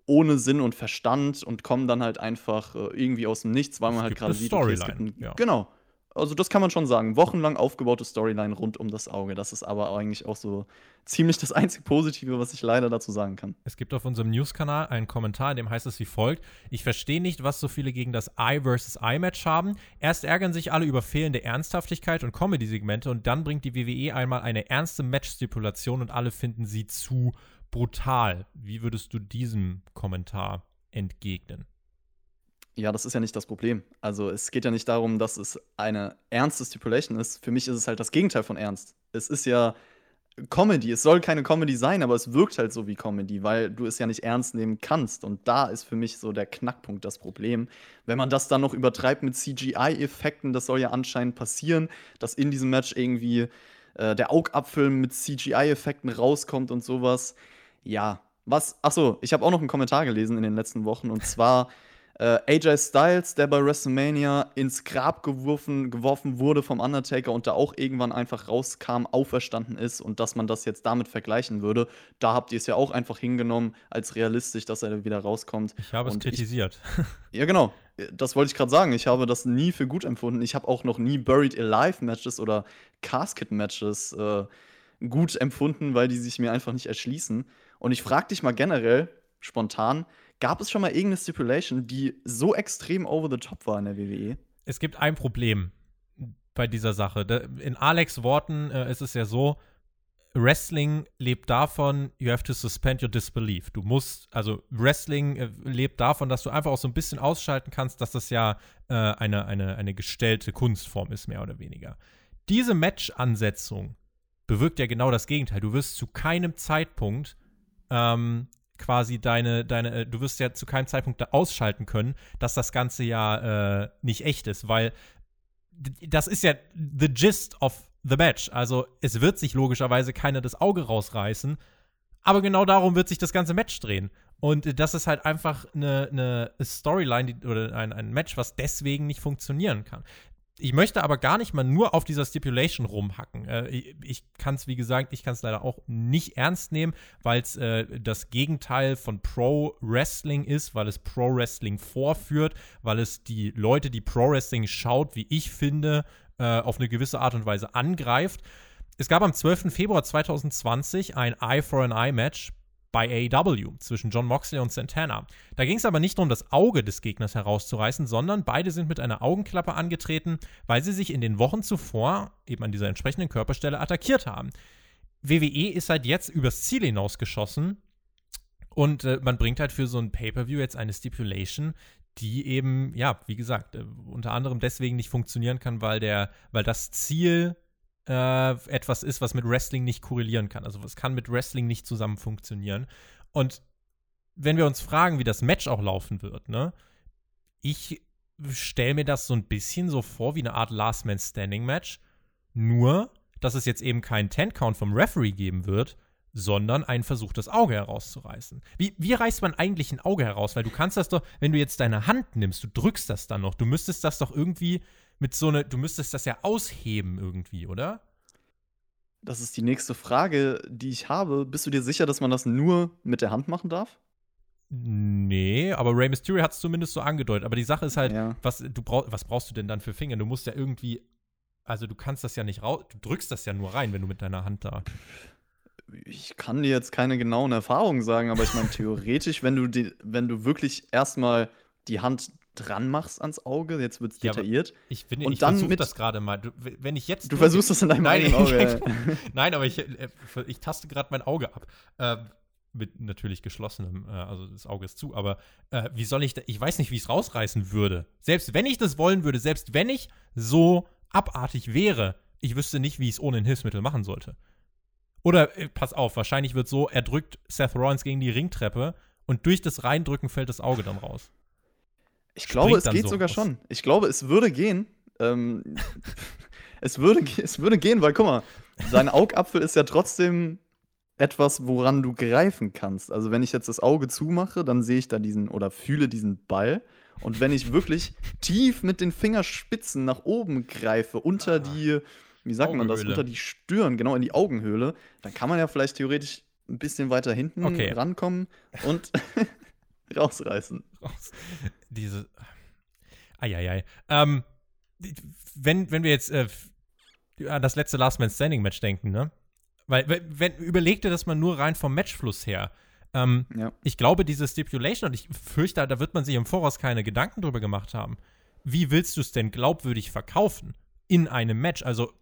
ohne Sinn und Verstand und kommen dann halt einfach äh, irgendwie aus dem Nichts, weil man halt gerade sieht, okay, es gibt ein, ja. genau, also das kann man schon sagen. Wochenlang aufgebaute Storyline rund um das Auge. Das ist aber eigentlich auch so ziemlich das einzig Positive, was ich leider dazu sagen kann. Es gibt auf unserem News-Kanal einen Kommentar, in dem heißt es wie folgt: Ich verstehe nicht, was so viele gegen das Eye vs. Eye-Match haben. Erst ärgern sich alle über fehlende Ernsthaftigkeit und Comedy-Segmente und dann bringt die WWE einmal eine ernste Match-Stipulation und alle finden sie zu brutal. Wie würdest du diesem Kommentar entgegnen? Ja, das ist ja nicht das Problem. Also es geht ja nicht darum, dass es eine ernste Stipulation ist. Für mich ist es halt das Gegenteil von ernst. Es ist ja Comedy. Es soll keine Comedy sein, aber es wirkt halt so wie Comedy, weil du es ja nicht ernst nehmen kannst. Und da ist für mich so der Knackpunkt das Problem. Wenn man das dann noch übertreibt mit CGI-Effekten, das soll ja anscheinend passieren, dass in diesem Match irgendwie äh, der Augapfel mit CGI-Effekten rauskommt und sowas. Ja, was, achso, ich habe auch noch einen Kommentar gelesen in den letzten Wochen und zwar Äh, AJ Styles, der bei WrestleMania ins Grab geworfen, geworfen wurde vom Undertaker und da auch irgendwann einfach rauskam, auferstanden ist und dass man das jetzt damit vergleichen würde, da habt ihr es ja auch einfach hingenommen als realistisch, dass er wieder rauskommt. Ich habe es Und kritisiert. *laughs* Ja, genau. Das wollte ich gerade sagen. Ich habe das nie für gut empfunden. Ich habe auch noch nie Buried Alive Matches oder Casket Matches äh, gut empfunden, weil die sich mir einfach nicht erschließen. Und ich frage dich mal generell, spontan, gab es schon mal irgendeine Stipulation, die so extrem over the top war in der WWE? es gibt ein Problem bei dieser Sache. In Alex Worten äh, ist es ja so, Wrestling lebt davon, you have to suspend your disbelief. Du musst, also Wrestling äh, lebt davon, dass du einfach auch so ein bisschen ausschalten kannst, dass das ja äh, eine, eine, eine gestellte Kunstform ist, mehr oder weniger. Diese Match-Ansetzung bewirkt ja genau das Gegenteil. Du wirst zu keinem Zeitpunkt ähm, quasi deine, deine, äh, du wirst ja zu keinem Zeitpunkt da ausschalten können, dass das Ganze ja äh, nicht echt ist, weil das ist ja the gist of the match. Also es wird sich logischerweise keiner das Auge rausreißen, aber genau darum wird sich das ganze Match drehen. Und äh, das ist halt einfach eine, eine Storyline die, oder ein, ein Match, was deswegen nicht funktionieren kann. Ich möchte aber gar nicht mal nur auf dieser Stipulation rumhacken. Äh, ich ich kann es, wie gesagt, ich kann es leider auch nicht ernst nehmen, weil es äh, das Gegenteil von Pro Wrestling ist, weil es Pro Wrestling vorführt, weil es die Leute, die Pro Wrestling schaut, wie ich finde, äh, auf eine gewisse Art und Weise angreift. Es gab am 12. Februar 2020 ein Eye for an Eye Match bei AEW zwischen John Moxley und Santana. Da ging es aber nicht darum, das Auge des Gegners herauszureißen, sondern beide sind mit einer Augenklappe angetreten, weil sie sich in den Wochen zuvor eben an dieser entsprechenden Körperstelle attackiert haben. WWE ist halt jetzt übers Ziel hinausgeschossen und äh, man bringt halt für so ein Pay-Per-View jetzt eine Stipulation, die eben, ja, wie gesagt, äh, unter anderem deswegen nicht funktionieren kann, weil der, weil das Ziel äh, etwas ist, was mit Wrestling nicht korrelieren kann. Also es kann mit Wrestling nicht zusammen funktionieren. Und wenn wir uns fragen, wie das Match auch laufen wird, ne, ich stelle mir das so ein bisschen so vor wie eine Art Last Man Standing Match, nur dass es jetzt eben keinen Ten-Count vom Referee geben wird, sondern einen Versuch, das Auge herauszureißen. Wie, wie reißt man eigentlich ein Auge heraus? Weil du kannst das doch, wenn du jetzt deine Hand nimmst, du drückst das dann noch, du müsstest das doch irgendwie mit so eine, du müsstest das ja ausheben irgendwie, oder? Das ist die nächste Frage, die ich habe. Bist du dir sicher, dass man das nur mit der Hand machen darf? Nee, aber Rey Mysterio hat es zumindest so angedeutet. Aber die Sache ist halt, Ja. was, du brauch, was brauchst du denn dann für Finger? Du musst ja irgendwie, also du kannst das ja nicht raus, du drückst das ja nur rein, wenn du mit deiner Hand da. Ich kann dir jetzt keine genauen Erfahrungen sagen, aber ich meine, theoretisch, wenn du, die, wenn du wirklich erstmal die Hand dran machst ans Auge, jetzt wird es Ja, detailliert. Ich finde, Und ich dann versuche mit- das gerade mal. Du, wenn ich jetzt Du drücke- versuchst das in deinem Nein, *laughs* Auge. *laughs* ja. Nein, aber ich, äh, ich taste gerade mein Auge ab. Ähm, mit natürlich geschlossenem, äh, also das Auge ist zu, aber äh, wie soll ich da, ich weiß nicht, wie ich es rausreißen würde. Selbst wenn ich das wollen würde, selbst wenn ich so abartig wäre, ich wüsste nicht, wie ich es ohne ein Hilfsmittel machen sollte. Oder, äh, pass auf, wahrscheinlich wird so, er drückt Seth Rollins gegen die Ringtreppe und durch das Reindrücken fällt das Auge dann raus. Ich glaube, es geht so sogar raus. schon. Ich glaube, es würde gehen. Ähm, *laughs* es, würde, es würde gehen, weil guck mal, dein Augapfel ist ja trotzdem etwas, woran du greifen kannst. Also wenn ich jetzt das Auge zumache, dann sehe ich da diesen oder fühle diesen Ball. Und wenn ich wirklich tief mit den Fingerspitzen nach oben greife, unter Ah. die, wie sagt man das, Augenhöhle. unter die Stirn, genau in die Augenhöhle, dann kann man ja vielleicht theoretisch ein bisschen weiter hinten Okay. rankommen und *laughs* rausreißen. raus. Diese. Eieiei. Ähm, wenn, wenn wir jetzt äh, an das letzte Last Man Standing Match denken, ne? Weil, wenn, überleg dir das mal nur rein vom Matchfluss her. Ähm, Ja. ich glaube, diese Stipulation, und ich fürchte, da wird man sich im Voraus keine Gedanken drüber gemacht haben. Wie willst du es denn glaubwürdig verkaufen in einem Match? Also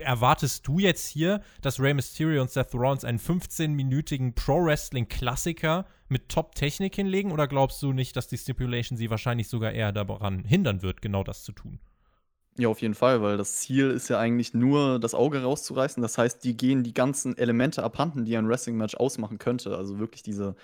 erwartest du jetzt hier, dass Rey Mysterio und Seth Rollins einen 15-minütigen Pro-Wrestling-Klassiker mit Top-Technik hinlegen? Oder glaubst du nicht, dass die Stipulation sie wahrscheinlich sogar eher daran hindern wird, genau das zu tun? Ja, auf jeden Fall, weil das Ziel ist ja eigentlich nur, das Auge rauszureißen. Das heißt, die gehen die ganzen Elemente abhanden, die ein Wrestling-Match ausmachen könnte. Also wirklich diese,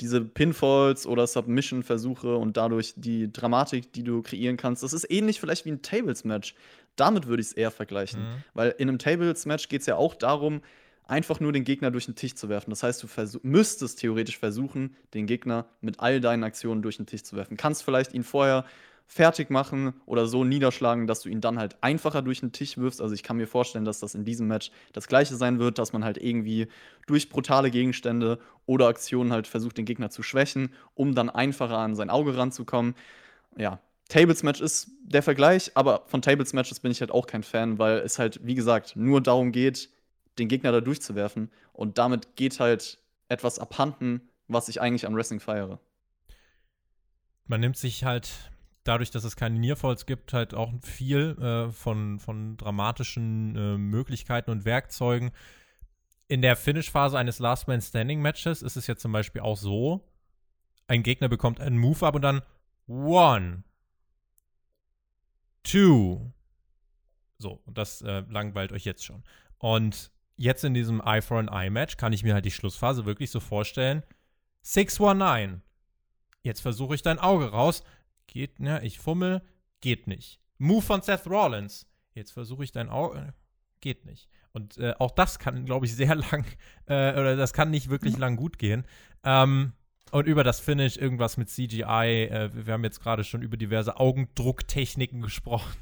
diese Pinfalls oder Submission-Versuche und dadurch die Dramatik, die du kreieren kannst. Das ist ähnlich vielleicht wie ein Tables-Match. Damit würde ich es eher vergleichen. Mhm. Weil in einem Tables-Match geht es ja auch darum, einfach nur den Gegner durch den Tisch zu werfen. Das heißt, du müsstest theoretisch versuchen, den Gegner mit all deinen Aktionen durch den Tisch zu werfen. Kannst vielleicht ihn vorher fertig machen oder so niederschlagen, dass du ihn dann halt einfacher durch den Tisch wirfst. Also ich kann mir vorstellen, dass das in diesem Match das gleiche sein wird, dass man halt irgendwie durch brutale Gegenstände oder Aktionen halt versucht, den Gegner zu schwächen, um dann einfacher an sein Auge ranzukommen. Ja, Tables Match ist der Vergleich, aber von Tables Matches bin ich halt auch kein Fan, weil es halt, wie gesagt, nur darum geht, den Gegner da durchzuwerfen. Und damit geht halt etwas abhanden, was ich eigentlich am Wrestling feiere. Man nimmt sich halt dadurch, dass es keine Nearfalls gibt, halt auch viel äh, von, von dramatischen äh, Möglichkeiten und Werkzeugen. In der Finish-Phase eines Last Man Standing Matches ist es ja zum Beispiel auch so, ein Gegner bekommt einen Move ab und dann one, two. So, und das äh, langweilt euch jetzt schon. Und jetzt in diesem Eye for an Eye Match kann ich mir halt die Schlussphase wirklich so vorstellen. 619. Jetzt versuche ich dein Auge raus. Geht, ne? Ich fummel. Geht nicht. Move von Seth Rollins. Jetzt versuche ich dein Auge. Geht nicht. Und äh, auch das kann, glaube ich, *laughs* sehr lang, äh, oder das kann nicht wirklich lang gut gehen. Ähm, und über das Finish irgendwas mit CGI. Äh, wir haben jetzt gerade schon über diverse Augendrucktechniken gesprochen.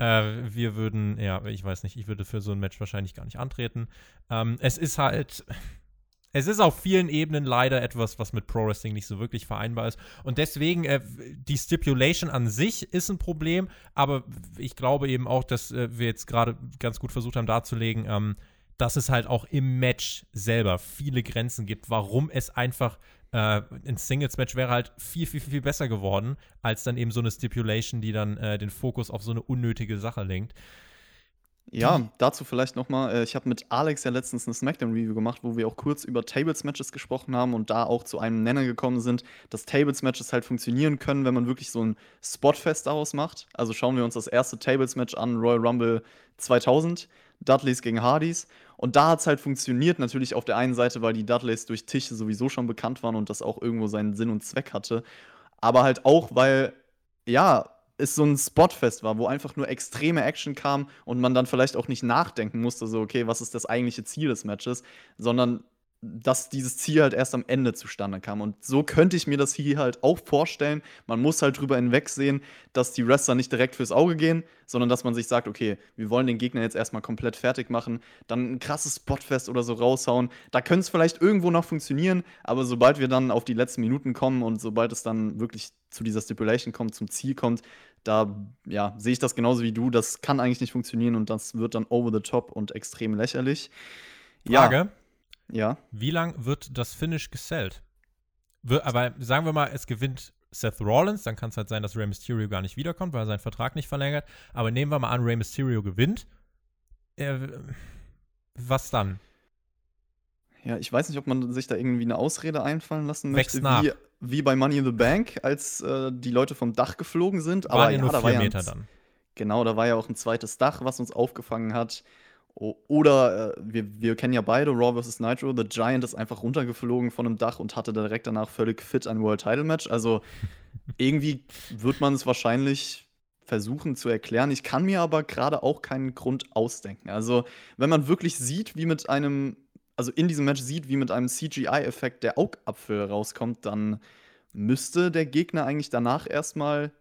Äh, wir würden, ja, ich weiß nicht, ich würde für so ein Match wahrscheinlich gar nicht antreten. Ähm, es ist halt *laughs* es ist auf vielen Ebenen leider etwas, was mit Pro Wrestling nicht so wirklich vereinbar ist. Und deswegen, äh, die Stipulation an sich ist ein Problem, aber ich glaube eben auch, dass äh, wir jetzt gerade ganz gut versucht haben darzulegen, ähm, dass es halt auch im Match selber viele Grenzen gibt, warum es einfach äh, ein Singles-Match wäre halt viel, viel, viel besser geworden, als dann eben so eine Stipulation, die dann äh, den Fokus auf so eine unnötige Sache lenkt. Ja, dazu vielleicht noch mal, äh, ich habe mit Alex ja letztens eine Smackdown-Review gemacht, wo wir auch kurz über Tables-Matches gesprochen haben und da auch zu einem Nenner gekommen sind, dass Tables-Matches halt funktionieren können, wenn man wirklich so ein Spotfest daraus macht. Also schauen wir uns das erste Tables-Match an, Royal Rumble 2000, Dudleys gegen Hardys. Und da hat es halt funktioniert, natürlich auf der einen Seite, weil die Dudleys durch Tische sowieso schon bekannt waren und das auch irgendwo seinen Sinn und Zweck hatte. Aber halt auch, weil, ja, es so ein Spotfest war, wo einfach nur extreme Action kam und man dann vielleicht auch nicht nachdenken musste, so, okay, was ist das eigentliche Ziel des Matches, sondern dass dieses Ziel halt erst am Ende zustande kam. Und so könnte ich mir das hier halt auch vorstellen. Man muss halt drüber hinwegsehen, dass die Wrestler nicht direkt fürs Auge gehen, sondern dass man sich sagt, okay, wir wollen den Gegner jetzt erstmal komplett fertig machen, dann ein krasses Spotfest oder so raushauen. Da könnte es vielleicht irgendwo noch funktionieren, aber sobald wir dann auf die letzten Minuten kommen und sobald es dann wirklich zu dieser Stipulation kommt, zum Ziel kommt, da ja, sehe ich das genauso wie du. Das kann eigentlich nicht funktionieren und das wird dann over the top und extrem lächerlich. Frage. Ja. Ja. Wie lang wird das Finish gesellt? Aber sagen wir mal, es gewinnt Seth Rollins, dann kann es halt sein, dass Rey Mysterio gar nicht wiederkommt, weil er seinen Vertrag nicht verlängert. Aber nehmen wir mal an, Rey Mysterio gewinnt. Äh, was dann? Ja, ich weiß nicht, ob man sich da irgendwie eine Ausrede einfallen lassen möchte, nach. Wie, wie bei Money in the Bank, als äh, die Leute vom Dach geflogen sind. Waren Aber ja, nur da vier Meter dann. Genau, da war ja auch ein zweites Dach, was uns aufgefangen hat. Oder äh, wir, wir kennen ja beide Raw vs. Nitro. The Giant ist einfach runtergeflogen von einem Dach und hatte direkt danach völlig fit ein World Title Match. Also irgendwie wird man es wahrscheinlich versuchen zu erklären. Ich kann mir aber gerade auch keinen Grund ausdenken. Also, wenn man wirklich sieht, wie mit einem, also in diesem Match sieht, wie mit einem CGI-Effekt der Augapfel rauskommt, dann müsste der Gegner eigentlich danach erstmal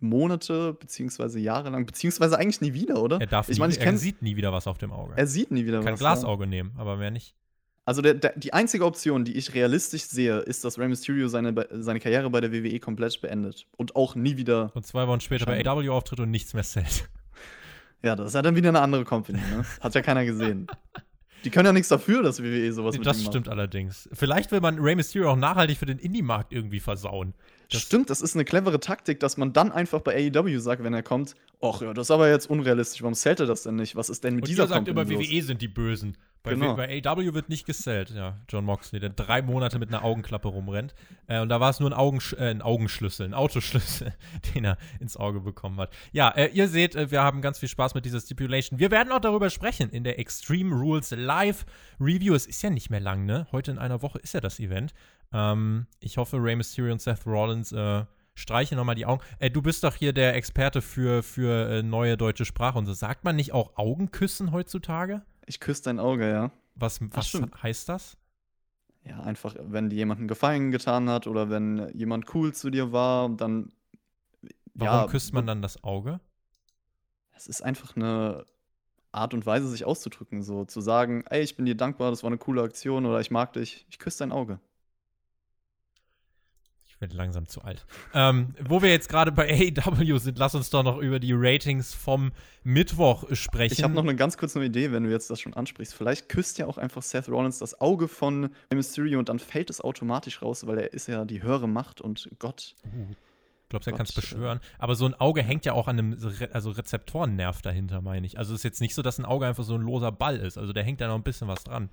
Monate beziehungsweise Jahre lang, beziehungsweise eigentlich nie wieder, oder? Er darf ich meine, ich er sieht nie wieder was auf dem Auge. Er sieht nie wieder Kann was. Kann Glasauge ja. nehmen, aber mehr nicht. Also der, der, die einzige Option, die ich realistisch sehe, ist, dass Rey Mysterio seine, seine Karriere bei der WWE komplett beendet und auch nie wieder. Und zwei Wochen später bei AW auftritt und nichts mehr zählt. *laughs* Ja, das ist ja dann wieder eine andere Company, ne? Hat ja keiner gesehen. *laughs* Die können ja nichts dafür, dass WWE sowas nee, Das stimmt allerdings. Vielleicht will man Rey Mysterio auch nachhaltig für den Indie-Markt irgendwie versauen. Das Stimmt, das ist eine clevere Taktik, dass man dann einfach bei AEW sagt, wenn er kommt, ach ja, das ist aber jetzt unrealistisch, warum zählt er das denn nicht? Was ist denn mit Und dieser sagt immer, WWE sind die Bösen. Bei, genau. bei AW wird nicht gesellt, ja, John Moxley, der drei Monate mit einer Augenklappe rumrennt. Äh, und da war es nur ein, Augensch äh, ein Augenschlüssel, ein Autoschlüssel, *laughs* den er ins Auge bekommen hat. Ja, äh, ihr seht, äh, wir haben ganz viel Spaß mit dieser Stipulation. Wir werden auch darüber sprechen in der Extreme Rules Live Review. Es ist ja nicht mehr lang, ne? Heute in einer Woche ist ja das Event. Ähm, ich hoffe, Rey Mysterio und Seth Rollins äh, streichen nochmal die Augen. Äh, du bist doch hier der Experte für, für äh, neue deutsche Sprache und so. Sagt man nicht auch Augenküssen heutzutage? Ich küsse dein Auge, ja. Was, was heißt das? Ja, einfach, wenn dir jemand einen Gefallen getan hat oder wenn jemand cool zu dir war, dann. Warum ja, küsst man dann das Auge? Es ist einfach eine Art und Weise, sich auszudrücken. So zu sagen, ey, ich bin dir dankbar, das war eine coole Aktion oder ich mag dich, ich küsse dein Auge werde langsam zu alt. Ähm, wo wir jetzt gerade bei AEW sind, lass uns doch noch über die Ratings vom Mittwoch sprechen. Ich habe noch eine ganz kurze Idee, wenn du jetzt das schon ansprichst. Vielleicht küsst ja auch einfach Seth Rollins das Auge von Mysterio und dann fällt es automatisch raus, weil er ist ja die höhere Macht und Gott. Uh. Glaubst du, er kann es beschwören? Aber so ein Auge hängt ja auch an einem Re also Rezeptorennerv dahinter, meine ich. Also es ist jetzt nicht so, dass ein Auge einfach so ein loser Ball ist. Also da hängt da noch ein bisschen was dran.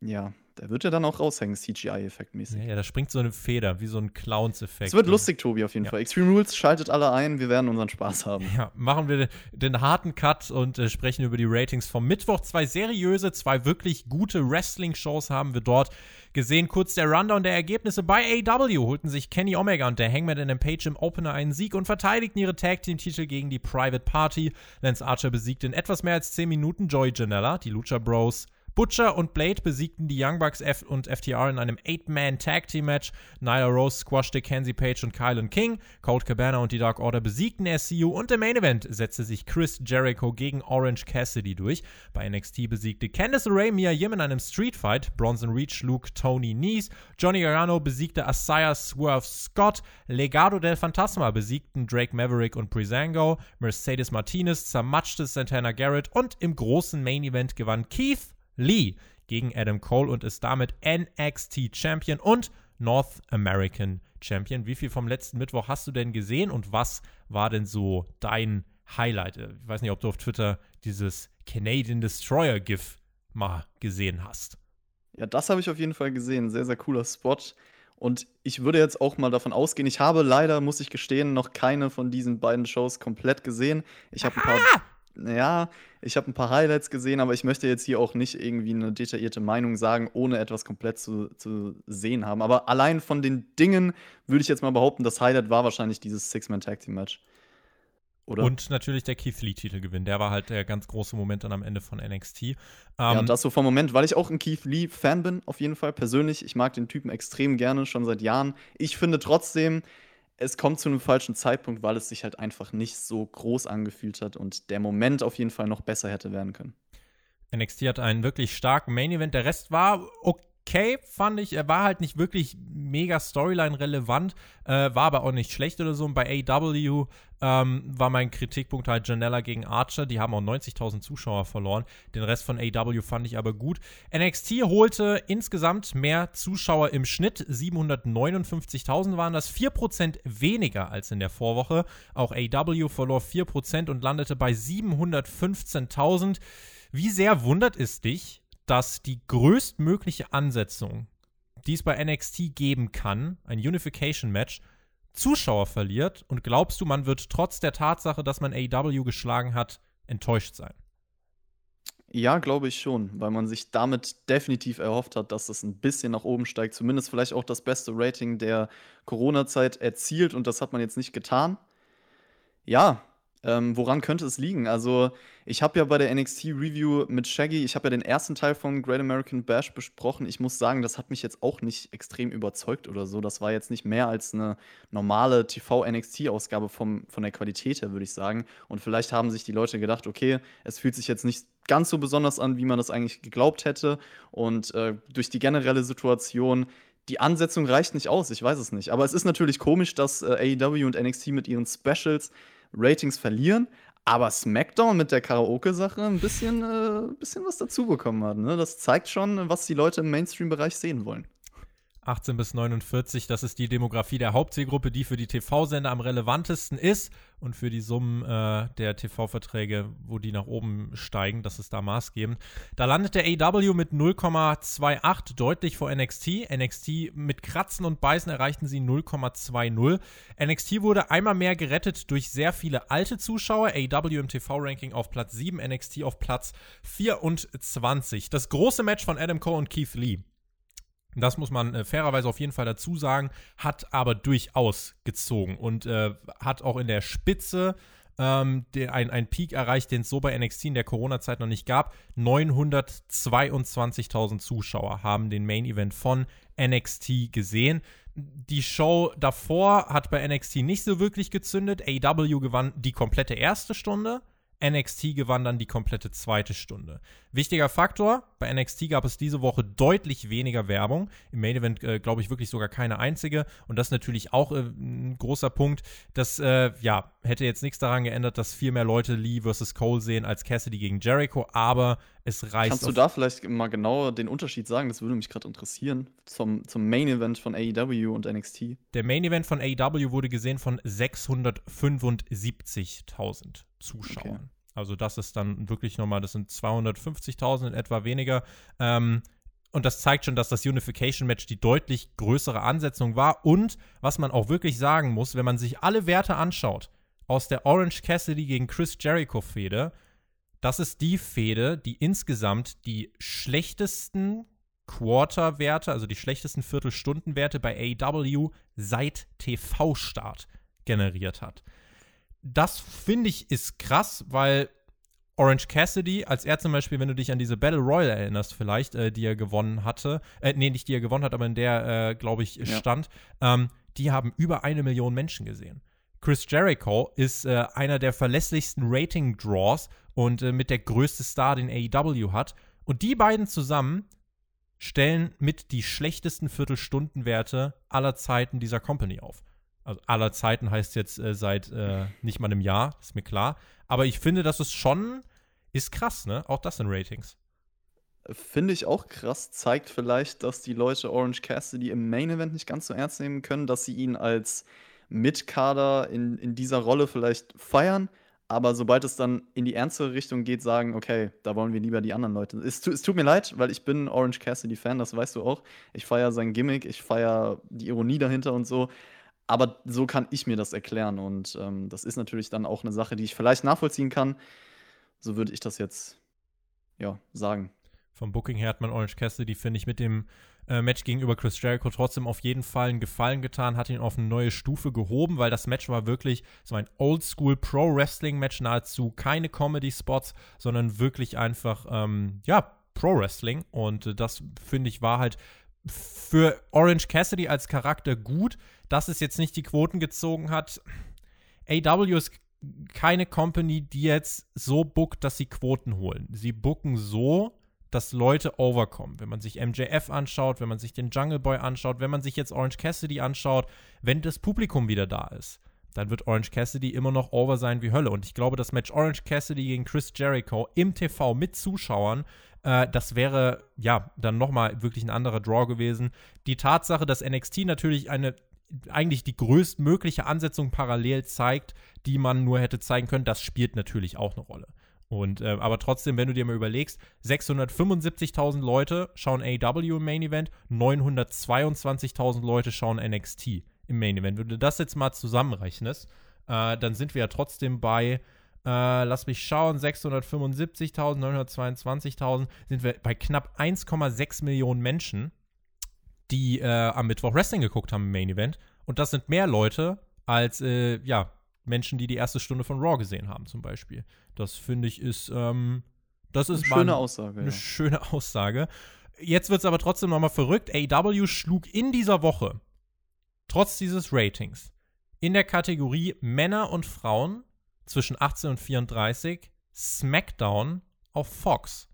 Ja, der wird ja dann auch raushängen, CGI-Effektmäßig. Ja, ja, da springt so eine Feder, wie so ein Clowns-Effekt. Es wird lustig, Tobi, auf jeden ja. Fall. Extreme Rules schaltet alle ein, wir werden unseren Spaß haben. Ja, machen wir den harten Cut und äh, sprechen über die Ratings vom Mittwoch. Zwei seriöse, zwei wirklich gute Wrestling-Shows haben wir dort gesehen. Kurz der Rundown der Ergebnisse. Bei AW holten sich Kenny Omega und der Hangman in Page im Opener einen Sieg und verteidigten ihre Tag-Team-Titel gegen die Private Party. Lance Archer besiegte in etwas mehr als 10 Minuten Joy Janella, die Lucha Bros Butcher und Blade besiegten die Young Bucks F und FTR in einem Eight-Man-Tag-Team-Match. Nyla Rose squashte Kenzie Page und Kylan King. Cold Cabana und die Dark Order besiegten SCU und im Main-Event setzte sich Chris Jericho gegen Orange Cassidy durch. Bei NXT besiegte Candice LeRae Mia Yim in einem Street-Fight. Bronson Reach schlug Tony Nies. Johnny Gargano besiegte Asaya Swerve Scott. Legado del Fantasma besiegten Drake Maverick und Breezango. Mercedes Martinez zermatschte Santana Garrett und im großen Main-Event gewann Keith Lee gegen Adam Cole und ist damit NXT Champion und North American Champion. Wie viel vom letzten Mittwoch hast du denn gesehen und was war denn so dein Highlight? Ich weiß nicht, ob du auf Twitter dieses Canadian Destroyer GIF mal gesehen hast. Ja, das habe ich auf jeden Fall gesehen. Sehr, sehr cooler Spot. Und ich würde jetzt auch mal davon ausgehen, ich habe leider, muss ich gestehen, noch keine von diesen beiden Shows komplett gesehen. Ich habe ein paar ja, ich habe ein paar Highlights gesehen, aber ich möchte jetzt hier auch nicht irgendwie eine detaillierte Meinung sagen, ohne etwas komplett zu, zu sehen haben. Aber allein von den Dingen würde ich jetzt mal behaupten, das Highlight war wahrscheinlich dieses Six-Man-Tag-Team-Match. Oder? Und natürlich der Keith Lee-Titelgewinn. Der war halt der ganz große Moment dann am Ende von NXT. Ähm, ja, das so vom Moment, weil ich auch ein Keith Lee-Fan bin, auf jeden Fall persönlich. Ich mag den Typen extrem gerne, schon seit Jahren. Ich finde trotzdem, es kommt zu einem falschen Zeitpunkt, weil es sich halt einfach nicht so groß angefühlt hat und der Moment auf jeden Fall noch besser hätte werden können. NXT hat einen wirklich starken Main Event. Der Rest war okay, fand ich. Er war halt nicht wirklich mega Storyline relevant, äh, war aber auch nicht schlecht oder so. Und bei AW ähm, war mein Kritikpunkt halt Janella gegen Archer. Die haben auch 90.000 Zuschauer verloren. Den Rest von AW fand ich aber gut. NXT holte insgesamt mehr Zuschauer im Schnitt. 759.000 waren das. 4% weniger als in der Vorwoche. Auch AW verlor 4% und landete bei 715.000. Wie sehr wundert es dich, dass die größtmögliche Ansetzung, die es bei NXT geben kann, ein Unification-Match, Zuschauer verliert? Und glaubst du, man wird trotz der Tatsache, dass man AEW geschlagen hat, enttäuscht sein? Ja, glaube ich schon, weil man sich damit definitiv erhofft hat, dass es ein bisschen nach oben steigt, zumindest vielleicht auch das beste Rating der Corona-Zeit erzielt und das hat man jetzt nicht getan. Ja, ähm, woran könnte es liegen? Also, ich habe ja bei der NXT-Review mit Shaggy, ich habe ja den ersten Teil von Great American Bash besprochen. Ich muss sagen, das hat mich jetzt auch nicht extrem überzeugt oder so. Das war jetzt nicht mehr als eine normale TV-NXT-Ausgabe von der Qualität her, würde ich sagen. Und vielleicht haben sich die Leute gedacht, okay, es fühlt sich jetzt nicht ganz so besonders an, wie man das eigentlich geglaubt hätte. Und äh, durch die generelle Situation die Ansetzung reicht nicht aus, ich weiß es nicht. Aber es ist natürlich komisch, dass äh, AEW und NXT mit ihren Specials Ratings verlieren, aber SmackDown mit der Karaoke-Sache ein bisschen, äh, bisschen was dazu bekommen hat. Ne? Das zeigt schon, was die Leute im Mainstream-Bereich sehen wollen. 18 bis 49, das ist die Demografie der Hauptzielgruppe, die für die TV-Sender am relevantesten ist und für die Summen äh, der TV-Verträge, wo die nach oben steigen, das ist da maßgebend. Da landet der AW mit 0,28 deutlich vor NXT. NXT mit Kratzen und Beißen erreichten sie 0,20. NXT wurde einmal mehr gerettet durch sehr viele alte Zuschauer. AW im TV-Ranking auf Platz 7, NXT auf Platz 24. Das große Match von Adam Cole und Keith Lee das muss man äh, fairerweise auf jeden Fall dazu sagen, hat aber durchaus gezogen und äh, hat auch in der Spitze ähm, ein, ein Peak erreicht, den es so bei NXT in der Corona-Zeit noch nicht gab. 922.000 Zuschauer haben den Main Event von NXT gesehen. Die Show davor hat bei NXT nicht so wirklich gezündet. AW gewann die komplette erste Stunde. NXT gewann dann die komplette zweite Stunde. Wichtiger Faktor, bei NXT gab es diese Woche deutlich weniger Werbung. Im Main Event, äh, glaube ich, wirklich sogar keine einzige. Und das ist natürlich auch äh, ein großer Punkt. Das, äh, ja, hätte jetzt nichts daran geändert, dass viel mehr Leute Lee versus Cole sehen als Cassidy gegen Jericho. Aber es reicht. Kannst du da vielleicht mal genau den Unterschied sagen? Das würde mich gerade interessieren. Zum, zum Main Event von AEW und NXT. Der Main Event von AEW wurde gesehen von 675.000 Zuschauern. Okay. Also das ist dann wirklich nochmal, das sind 250.000 in etwa weniger. Ähm, und das zeigt schon, dass das Unification-Match die deutlich größere Ansetzung war. Und was man auch wirklich sagen muss, wenn man sich alle Werte anschaut aus der Orange Cassidy gegen Chris Jericho-Fehde, das ist die Fehde, die insgesamt die schlechtesten Quarter-Werte, also die schlechtesten Viertelstundenwerte bei AEW seit TV-Start generiert hat das finde ich ist krass, weil Orange Cassidy, als er zum Beispiel, wenn du dich an diese Battle Royale erinnerst, vielleicht, äh, die er gewonnen hatte, äh, nee, nicht die er gewonnen hat, aber in der, äh, glaube ich, ja. stand, ähm, die haben über eine Million Menschen gesehen. Chris Jericho ist äh, einer der verlässlichsten Rating-Draws und äh, mit der größte Star, den AEW hat. Und die beiden zusammen stellen mit die schlechtesten Viertelstundenwerte aller Zeiten dieser Company auf also aller Zeiten heißt jetzt äh, seit äh, nicht mal einem Jahr, ist mir klar. Aber ich finde, das ist schon, ist krass, ne? Auch das in Ratings. Finde ich auch krass, zeigt vielleicht, dass die Leute Orange Cassidy im Main Event nicht ganz so ernst nehmen können, dass sie ihn als Mitkader in, in dieser Rolle vielleicht feiern, aber sobald es dann in die ernstere Richtung geht, sagen, okay, da wollen wir lieber die anderen Leute. Es, es tut mir leid, weil ich bin Orange Cassidy-Fan, das weißt du auch. Ich feiere sein Gimmick, ich feiere die Ironie dahinter und so. Aber so kann ich mir das erklären. Und ähm, das ist natürlich dann auch eine Sache, die ich vielleicht nachvollziehen kann. So würde ich das jetzt ja, sagen. Vom Booking her hat man Orange Cassidy, finde ich, mit dem äh, Match gegenüber Chris Jericho trotzdem auf jeden Fall einen Gefallen getan, hat ihn auf eine neue Stufe gehoben, weil das Match war wirklich so ein Oldschool Pro Wrestling Match, nahezu keine Comedy Spots, sondern wirklich einfach, ähm, ja, Pro Wrestling. Und äh, das, finde ich, war halt für Orange Cassidy als Charakter gut, dass es jetzt nicht die Quoten gezogen hat. AW ist keine Company, die jetzt so bookt, dass sie Quoten holen. Sie booken so, dass Leute overkommen. Wenn man sich MJF anschaut, wenn man sich den Jungle Boy anschaut, wenn man sich jetzt Orange Cassidy anschaut, wenn das Publikum wieder da ist, dann wird Orange Cassidy immer noch over sein wie Hölle. Und ich glaube, das Match Orange Cassidy gegen Chris Jericho im TV mit Zuschauern äh, das wäre ja dann nochmal wirklich ein anderer Draw gewesen. Die Tatsache, dass NXT natürlich eine eigentlich die größtmögliche Ansetzung parallel zeigt, die man nur hätte zeigen können, das spielt natürlich auch eine Rolle. Und äh, aber trotzdem, wenn du dir mal überlegst, 675.000 Leute schauen AW im Main Event, 922.000 Leute schauen NXT im Main Event. Wenn du das jetzt mal zusammenrechnest, äh, dann sind wir ja trotzdem bei äh, lass mich schauen, 675.000, 922.000 sind wir bei knapp 1,6 Millionen Menschen, die äh, am Mittwoch Wrestling geguckt haben im Main Event. Und das sind mehr Leute als, äh, ja, Menschen, die die erste Stunde von Raw gesehen haben, zum Beispiel. Das finde ich ist, ähm, das ist eine schöne Aussage. Eine ja. schöne *laughs* Aussage. Jetzt wird es aber trotzdem nochmal verrückt. AW schlug in dieser Woche, trotz dieses Ratings, in der Kategorie Männer und Frauen zwischen 18 und 34 SmackDown auf Fox.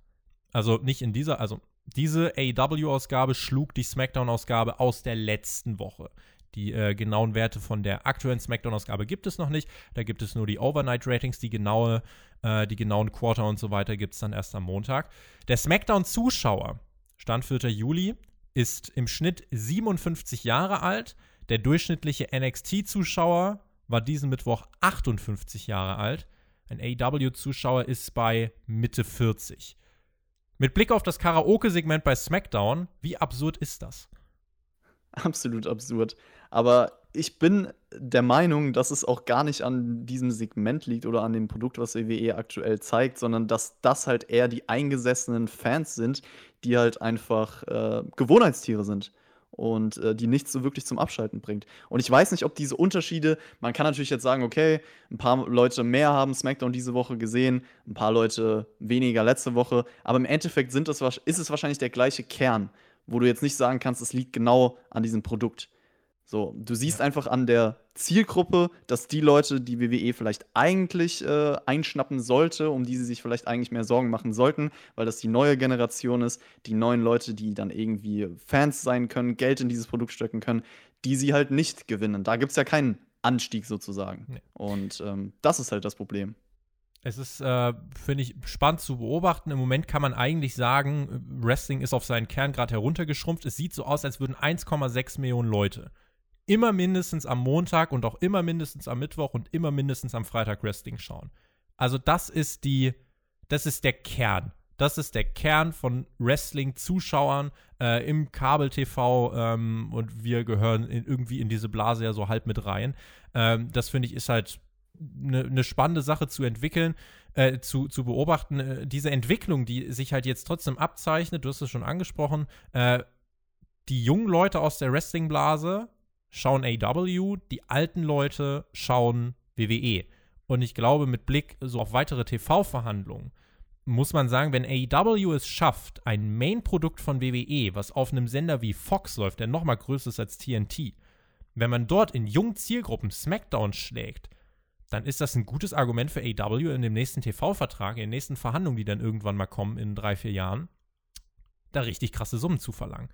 Also nicht in dieser, also diese AEW-Ausgabe schlug die SmackDown-Ausgabe aus der letzten Woche. Die äh, genauen Werte von der aktuellen SmackDown-Ausgabe gibt es noch nicht. Da gibt es nur die Overnight-Ratings, die genaue, äh, die genauen Quarter und so weiter gibt es dann erst am Montag. Der SmackDown-Zuschauer, Stand 4. Juli, ist im Schnitt 57 Jahre alt. Der durchschnittliche NXT-Zuschauer war diesen Mittwoch 58 Jahre alt. Ein AEW-Zuschauer ist bei Mitte 40. Mit Blick auf das Karaoke-Segment bei SmackDown, wie absurd ist das? Absolut absurd. Aber ich bin der Meinung, dass es auch gar nicht an diesem Segment liegt oder an dem Produkt, was WWE aktuell zeigt, sondern dass das halt eher die eingesessenen Fans sind, die halt einfach äh, Gewohnheitstiere sind. Und äh, die nichts so wirklich zum Abschalten bringt. Und ich weiß nicht, ob diese Unterschiede, man kann natürlich jetzt sagen, okay, ein paar Leute mehr haben SmackDown diese Woche gesehen, ein paar Leute weniger letzte Woche, aber im Endeffekt sind das, ist es wahrscheinlich der gleiche Kern, wo du jetzt nicht sagen kannst, es liegt genau an diesem Produkt. So, du siehst ja. einfach an der Zielgruppe, dass die Leute, die WWE vielleicht eigentlich äh, einschnappen sollte, um die sie sich vielleicht eigentlich mehr Sorgen machen sollten, weil das die neue Generation ist, die neuen Leute, die dann irgendwie Fans sein können, Geld in dieses Produkt stecken können, die sie halt nicht gewinnen. Da gibt es ja keinen Anstieg sozusagen. Nee. Und ähm, das ist halt das Problem. Es ist, äh, finde ich, spannend zu beobachten. Im Moment kann man eigentlich sagen, Wrestling ist auf seinen Kern gerade heruntergeschrumpft. Es sieht so aus, als würden 1,6 Millionen Leute immer mindestens am Montag und auch immer mindestens am Mittwoch und immer mindestens am Freitag Wrestling schauen. Also das ist die, das ist der Kern. Das ist der Kern von Wrestling-Zuschauern äh, im Kabel-TV ähm, und wir gehören in, irgendwie in diese Blase ja so halb mit rein. Ähm, das finde ich ist halt eine ne spannende Sache zu entwickeln, äh, zu, zu beobachten. Äh, diese Entwicklung, die sich halt jetzt trotzdem abzeichnet, du hast es schon angesprochen, äh, die jungen Leute aus der Wrestling-Blase schauen AW, die alten Leute schauen WWE. Und ich glaube, mit Blick so auf weitere TV-Verhandlungen muss man sagen, wenn AEW es schafft, ein Main-Produkt von WWE, was auf einem Sender wie Fox läuft, der noch mal größer ist als TNT, wenn man dort in jungen Zielgruppen SmackDown schlägt, dann ist das ein gutes Argument für AEW in dem nächsten TV-Vertrag, in den nächsten Verhandlungen, die dann irgendwann mal kommen in drei, vier Jahren, da richtig krasse Summen zu verlangen.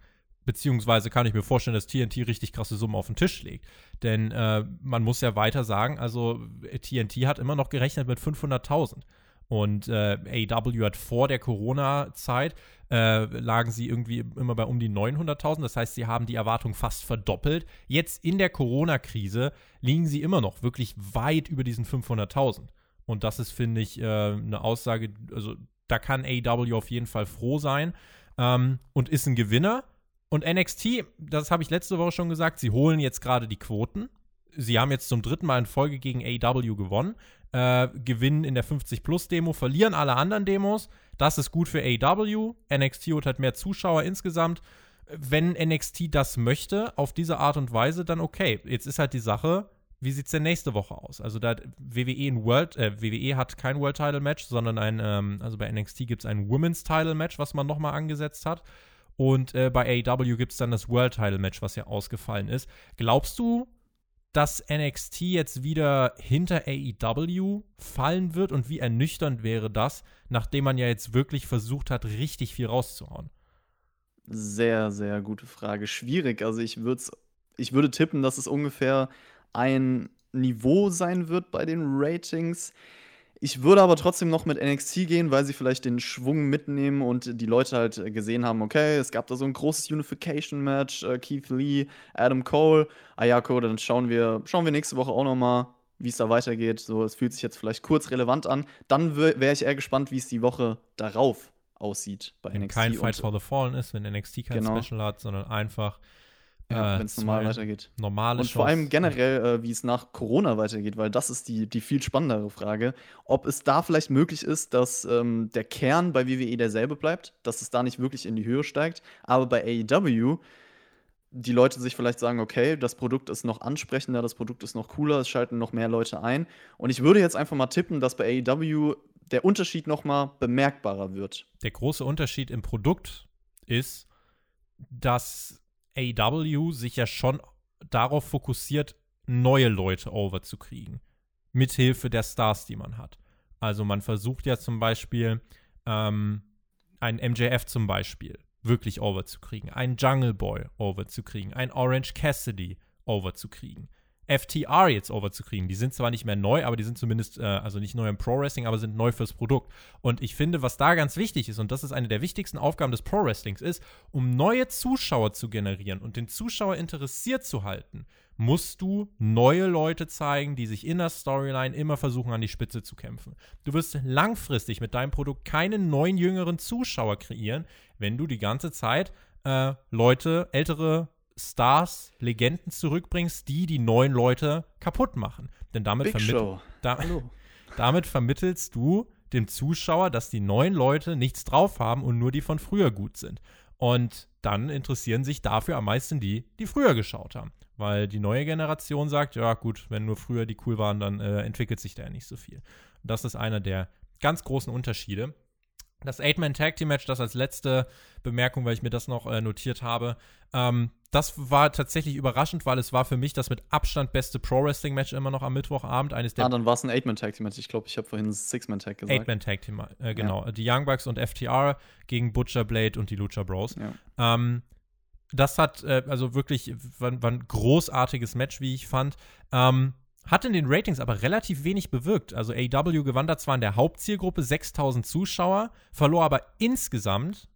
Beziehungsweise kann ich mir vorstellen, dass TNT richtig krasse Summen auf den Tisch legt. Denn äh, man muss ja weiter sagen, also TNT hat immer noch gerechnet mit 500.000. Und äh, AW hat vor der Corona-Zeit äh, lagen sie irgendwie immer bei um die 900.000. Das heißt, sie haben die Erwartung fast verdoppelt. Jetzt in der Corona-Krise liegen sie immer noch wirklich weit über diesen 500.000. Und das ist, finde ich, äh, eine Aussage, also da kann AW auf jeden Fall froh sein ähm, und ist ein Gewinner. Und NXT, das habe ich letzte Woche schon gesagt, sie holen jetzt gerade die Quoten. Sie haben jetzt zum dritten Mal in Folge gegen AW gewonnen, äh, gewinnen in der 50-Plus-Demo, verlieren alle anderen Demos. Das ist gut für AW. NXT hat mehr Zuschauer insgesamt. Wenn NXT das möchte, auf diese Art und Weise, dann okay. Jetzt ist halt die Sache, wie sieht es denn nächste Woche aus? Also da WWE ein World, äh, WWE hat kein World Title Match, sondern ein, ähm, also bei NXT gibt es ein Women's Title Match, was man nochmal angesetzt hat. Und äh, bei AEW gibt es dann das World Title Match, was ja ausgefallen ist. Glaubst du, dass NXT jetzt wieder hinter AEW fallen wird und wie ernüchternd wäre das, nachdem man ja jetzt wirklich versucht hat, richtig viel rauszuhauen? Sehr, sehr gute Frage. Schwierig. Also ich ich würde tippen, dass es ungefähr ein Niveau sein wird bei den Ratings. Ich würde aber trotzdem noch mit NXT gehen, weil sie vielleicht den Schwung mitnehmen und die Leute halt gesehen haben, okay, es gab da so ein großes Unification-Match, äh, Keith Lee, Adam Cole, Ayako, dann schauen wir, schauen wir nächste Woche auch noch mal, wie es da weitergeht. So, es fühlt sich jetzt vielleicht kurz relevant an. Dann wäre ich eher gespannt, wie es die Woche darauf aussieht bei wenn NXT. Wenn kein Fight for the Fallen ist, wenn NXT kein genau. Special hat, sondern einfach ja, äh, wenn es normal weitergeht. Normale Und vor allem generell, äh, wie es nach Corona weitergeht, weil das ist die, die viel spannendere Frage, ob es da vielleicht möglich ist, dass ähm, der Kern bei WWE derselbe bleibt, dass es da nicht wirklich in die Höhe steigt, aber bei AEW die Leute sich vielleicht sagen, okay, das Produkt ist noch ansprechender, das Produkt ist noch cooler, es schalten noch mehr Leute ein. Und ich würde jetzt einfach mal tippen, dass bei AEW der Unterschied noch mal bemerkbarer wird. Der große Unterschied im Produkt ist, dass AW sich ja schon darauf fokussiert, neue Leute over zu kriegen. Mithilfe der Stars, die man hat. Also man versucht ja zum Beispiel, ähm, einen MJF zum Beispiel wirklich over zu kriegen, einen Jungle Boy over zu kriegen, einen Orange Cassidy over zu kriegen. FTR jetzt overzukriegen. Die sind zwar nicht mehr neu, aber die sind zumindest, äh, also nicht neu im Pro Wrestling, aber sind neu fürs Produkt. Und ich finde, was da ganz wichtig ist, und das ist eine der wichtigsten Aufgaben des Pro Wrestlings, ist, um neue Zuschauer zu generieren und den Zuschauer interessiert zu halten, musst du neue Leute zeigen, die sich in der Storyline immer versuchen, an die Spitze zu kämpfen. Du wirst langfristig mit deinem Produkt keine neuen jüngeren Zuschauer kreieren, wenn du die ganze Zeit äh, Leute, ältere Stars, Legenden zurückbringst, die die neuen Leute kaputt machen. Denn damit, vermitt da *laughs* damit vermittelst du dem Zuschauer, dass die neuen Leute nichts drauf haben und nur die von früher gut sind. Und dann interessieren sich dafür am meisten die, die früher geschaut haben. Weil die neue Generation sagt, ja gut, wenn nur früher die cool waren, dann äh, entwickelt sich da ja nicht so viel. Und das ist einer der ganz großen Unterschiede. Das Eight-Man-Tag-Team-Match, das als letzte Bemerkung, weil ich mir das noch äh, notiert habe, ähm, das war tatsächlich überraschend, weil es war für mich das mit Abstand beste Pro-Wrestling-Match immer noch am Mittwochabend. Eines der ah, dann war es ein Eight-Man-Tag-Team-Match. Ich glaube, ich habe vorhin Six-Man-Tag gesagt. Eight-Man-Tag-Team, äh, genau. Ja. Die Young Bucks und FTR gegen Butcher Blade und die Lucha Bros. Ja. Ähm, das hat äh, also wirklich, war, war, ein großartiges Match, wie ich fand. Ähm, hat in den Ratings aber relativ wenig bewirkt. Also AEW gewann da zwar in der Hauptzielgruppe 6000 Zuschauer, verlor aber insgesamt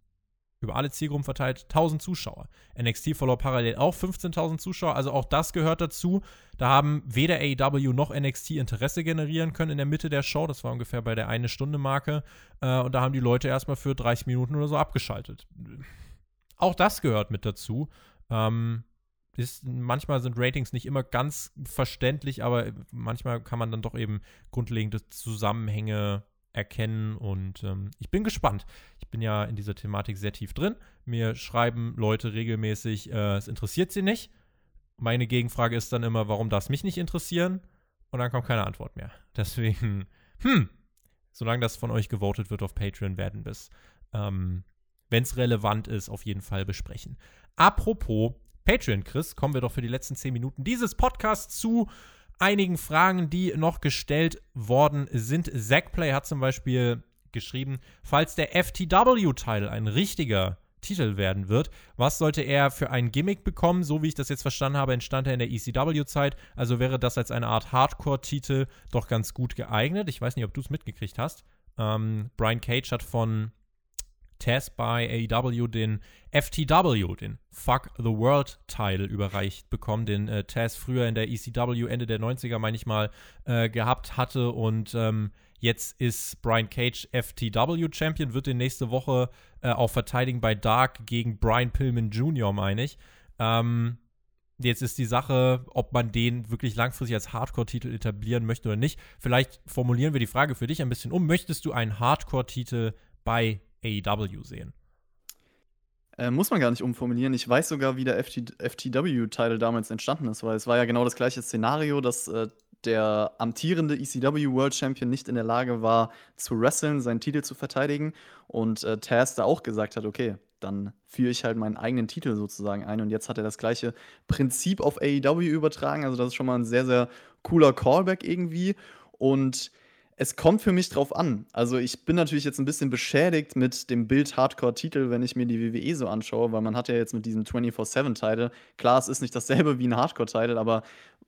über alle Zielgruppen verteilt 1000 Zuschauer. NXT verlor parallel auch 15.000 Zuschauer, also auch das gehört dazu. Da haben weder AEW noch NXT Interesse generieren können in der Mitte der Show. Das war ungefähr bei der eine Stunde Marke. Äh, und da haben die Leute erstmal für 30 Minuten oder so abgeschaltet. Auch das gehört mit dazu. Ähm, ist, manchmal sind Ratings nicht immer ganz verständlich, aber manchmal kann man dann doch eben grundlegende Zusammenhänge erkennen und ähm, ich bin gespannt. Ich bin ja in dieser Thematik sehr tief drin. Mir schreiben Leute regelmäßig, äh, es interessiert sie nicht. Meine Gegenfrage ist dann immer, warum darf es mich nicht interessieren? Und dann kommt keine Antwort mehr. *laughs* Deswegen, hm, solange das von euch gewotet wird auf Patreon, werden wir es, ähm, wenn es relevant ist, auf jeden Fall besprechen. Apropos Patreon, Chris, kommen wir doch für die letzten 10 Minuten dieses Podcasts zu einigen Fragen, die noch gestellt worden sind. Zackplay hat zum Beispiel geschrieben, falls der FTW-Title ein richtiger Titel werden wird. Was sollte er für ein Gimmick bekommen? So wie ich das jetzt verstanden habe, entstand er in der ECW-Zeit. Also wäre das als eine Art Hardcore-Titel doch ganz gut geeignet. Ich weiß nicht, ob du es mitgekriegt hast. Ähm, Brian Cage hat von Taz bei AEW den FTW, den Fuck the World Title überreicht bekommen, den äh, Taz früher in der ECW Ende der 90er, meine ich mal, äh, gehabt hatte und ähm, Jetzt ist Brian Cage FTW Champion, wird den nächste Woche äh, auch verteidigen bei Dark gegen Brian Pillman Jr., meine ich. Ähm, jetzt ist die Sache, ob man den wirklich langfristig als Hardcore-Titel etablieren möchte oder nicht. Vielleicht formulieren wir die Frage für dich ein bisschen um. Möchtest du einen Hardcore-Titel bei AEW sehen. Äh, muss man gar nicht umformulieren. Ich weiß sogar, wie der FT FTW-Title damals entstanden ist, weil es war ja genau das gleiche Szenario, dass äh, der amtierende ECW World Champion nicht in der Lage war zu wresteln, seinen Titel zu verteidigen und äh, Taz da auch gesagt hat, okay, dann führe ich halt meinen eigenen Titel sozusagen ein und jetzt hat er das gleiche Prinzip auf AEW übertragen, also das ist schon mal ein sehr, sehr cooler Callback irgendwie und es kommt für mich drauf an. Also ich bin natürlich jetzt ein bisschen beschädigt mit dem Bild Hardcore-Titel, wenn ich mir die WWE so anschaue, weil man hat ja jetzt mit diesem 24-7-Titel, klar, es ist nicht dasselbe wie ein Hardcore-Titel, aber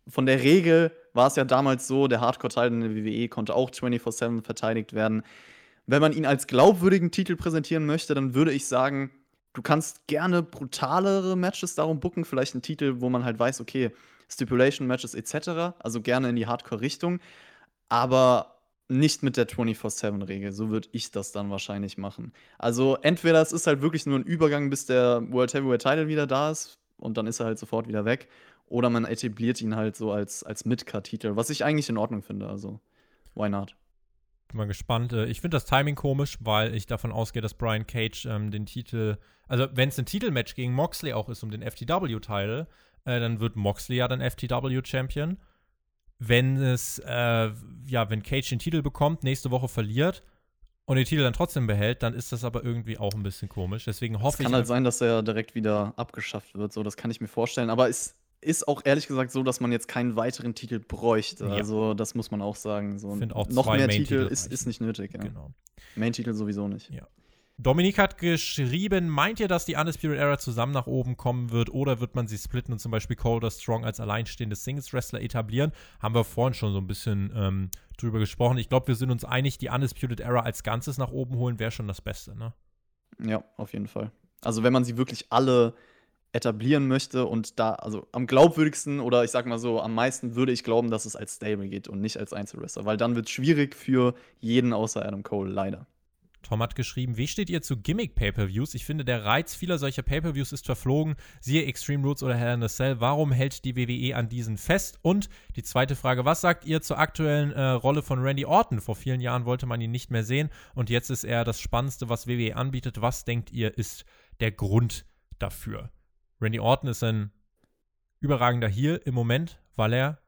von der Regel war es ja damals so, der Hardcore-Titel in der WWE konnte auch 24-7 verteidigt werden. Wenn man ihn als glaubwürdigen Titel präsentieren möchte, dann würde ich sagen, du kannst gerne brutalere Matches darum booken, vielleicht einen Titel, wo man halt weiß, okay, Stipulation-Matches etc., also gerne in die Hardcore-Richtung, aber nicht mit der 24-7-Regel. So würde ich das dann wahrscheinlich machen. Also entweder es ist halt wirklich nur ein Übergang, bis der World Heavyweight Title wieder da ist und dann ist er halt sofort wieder weg. Oder man etabliert ihn halt so als, als Mid-Card-Titel, was ich eigentlich in Ordnung finde. Also, why not? Bin mal gespannt. Äh, ich finde das Timing komisch, weil ich davon ausgehe, dass Brian Cage ähm, den Titel, also wenn es ein Titelmatch gegen Moxley auch ist um den FTW-Titel, äh, dann wird Moxley ja dann FTW-Champion wenn es, äh, ja, wenn Cage den Titel bekommt, nächste Woche verliert und den Titel dann trotzdem behält, dann ist das aber irgendwie auch ein bisschen komisch. Deswegen hoffe ich. Es kann halt sein, dass er direkt wieder abgeschafft wird, so, das kann ich mir vorstellen. Aber es ist auch ehrlich gesagt so, dass man jetzt keinen weiteren Titel bräuchte. Ja. Also, das muss man auch sagen. So, auch noch mehr Titel ist, ist nicht nötig. Ja. Genau. Main-Titel sowieso nicht. Ja. Dominik hat geschrieben, meint ihr, dass die Undisputed Era zusammen nach oben kommen wird oder wird man sie splitten und zum Beispiel Cold Strong als alleinstehende Singles-Wrestler etablieren? Haben wir vorhin schon so ein bisschen ähm, drüber gesprochen. Ich glaube, wir sind uns einig, die Undisputed Era als Ganzes nach oben holen wäre schon das Beste, ne? Ja, auf jeden Fall. Also wenn man sie wirklich alle etablieren möchte und da, also am glaubwürdigsten oder ich sag mal so, am meisten würde ich glauben, dass es als Stable geht und nicht als Einzelwrestler, weil dann wird es schwierig für jeden außer Adam Cole, leider. Tom hat geschrieben, wie steht ihr zu Gimmick-Pay-Per-Views? Ich finde, der Reiz vieler solcher Pay-Per-Views ist verflogen. Siehe Extreme Roots oder Hell in a Cell. Warum hält die WWE an diesen fest? Und die zweite Frage, was sagt ihr zur aktuellen äh, Rolle von Randy Orton? Vor vielen Jahren wollte man ihn nicht mehr sehen und jetzt ist er das Spannendste, was WWE anbietet. Was denkt ihr, ist der Grund dafür. Randy Orton ist ein überragender Heel im Moment, weil er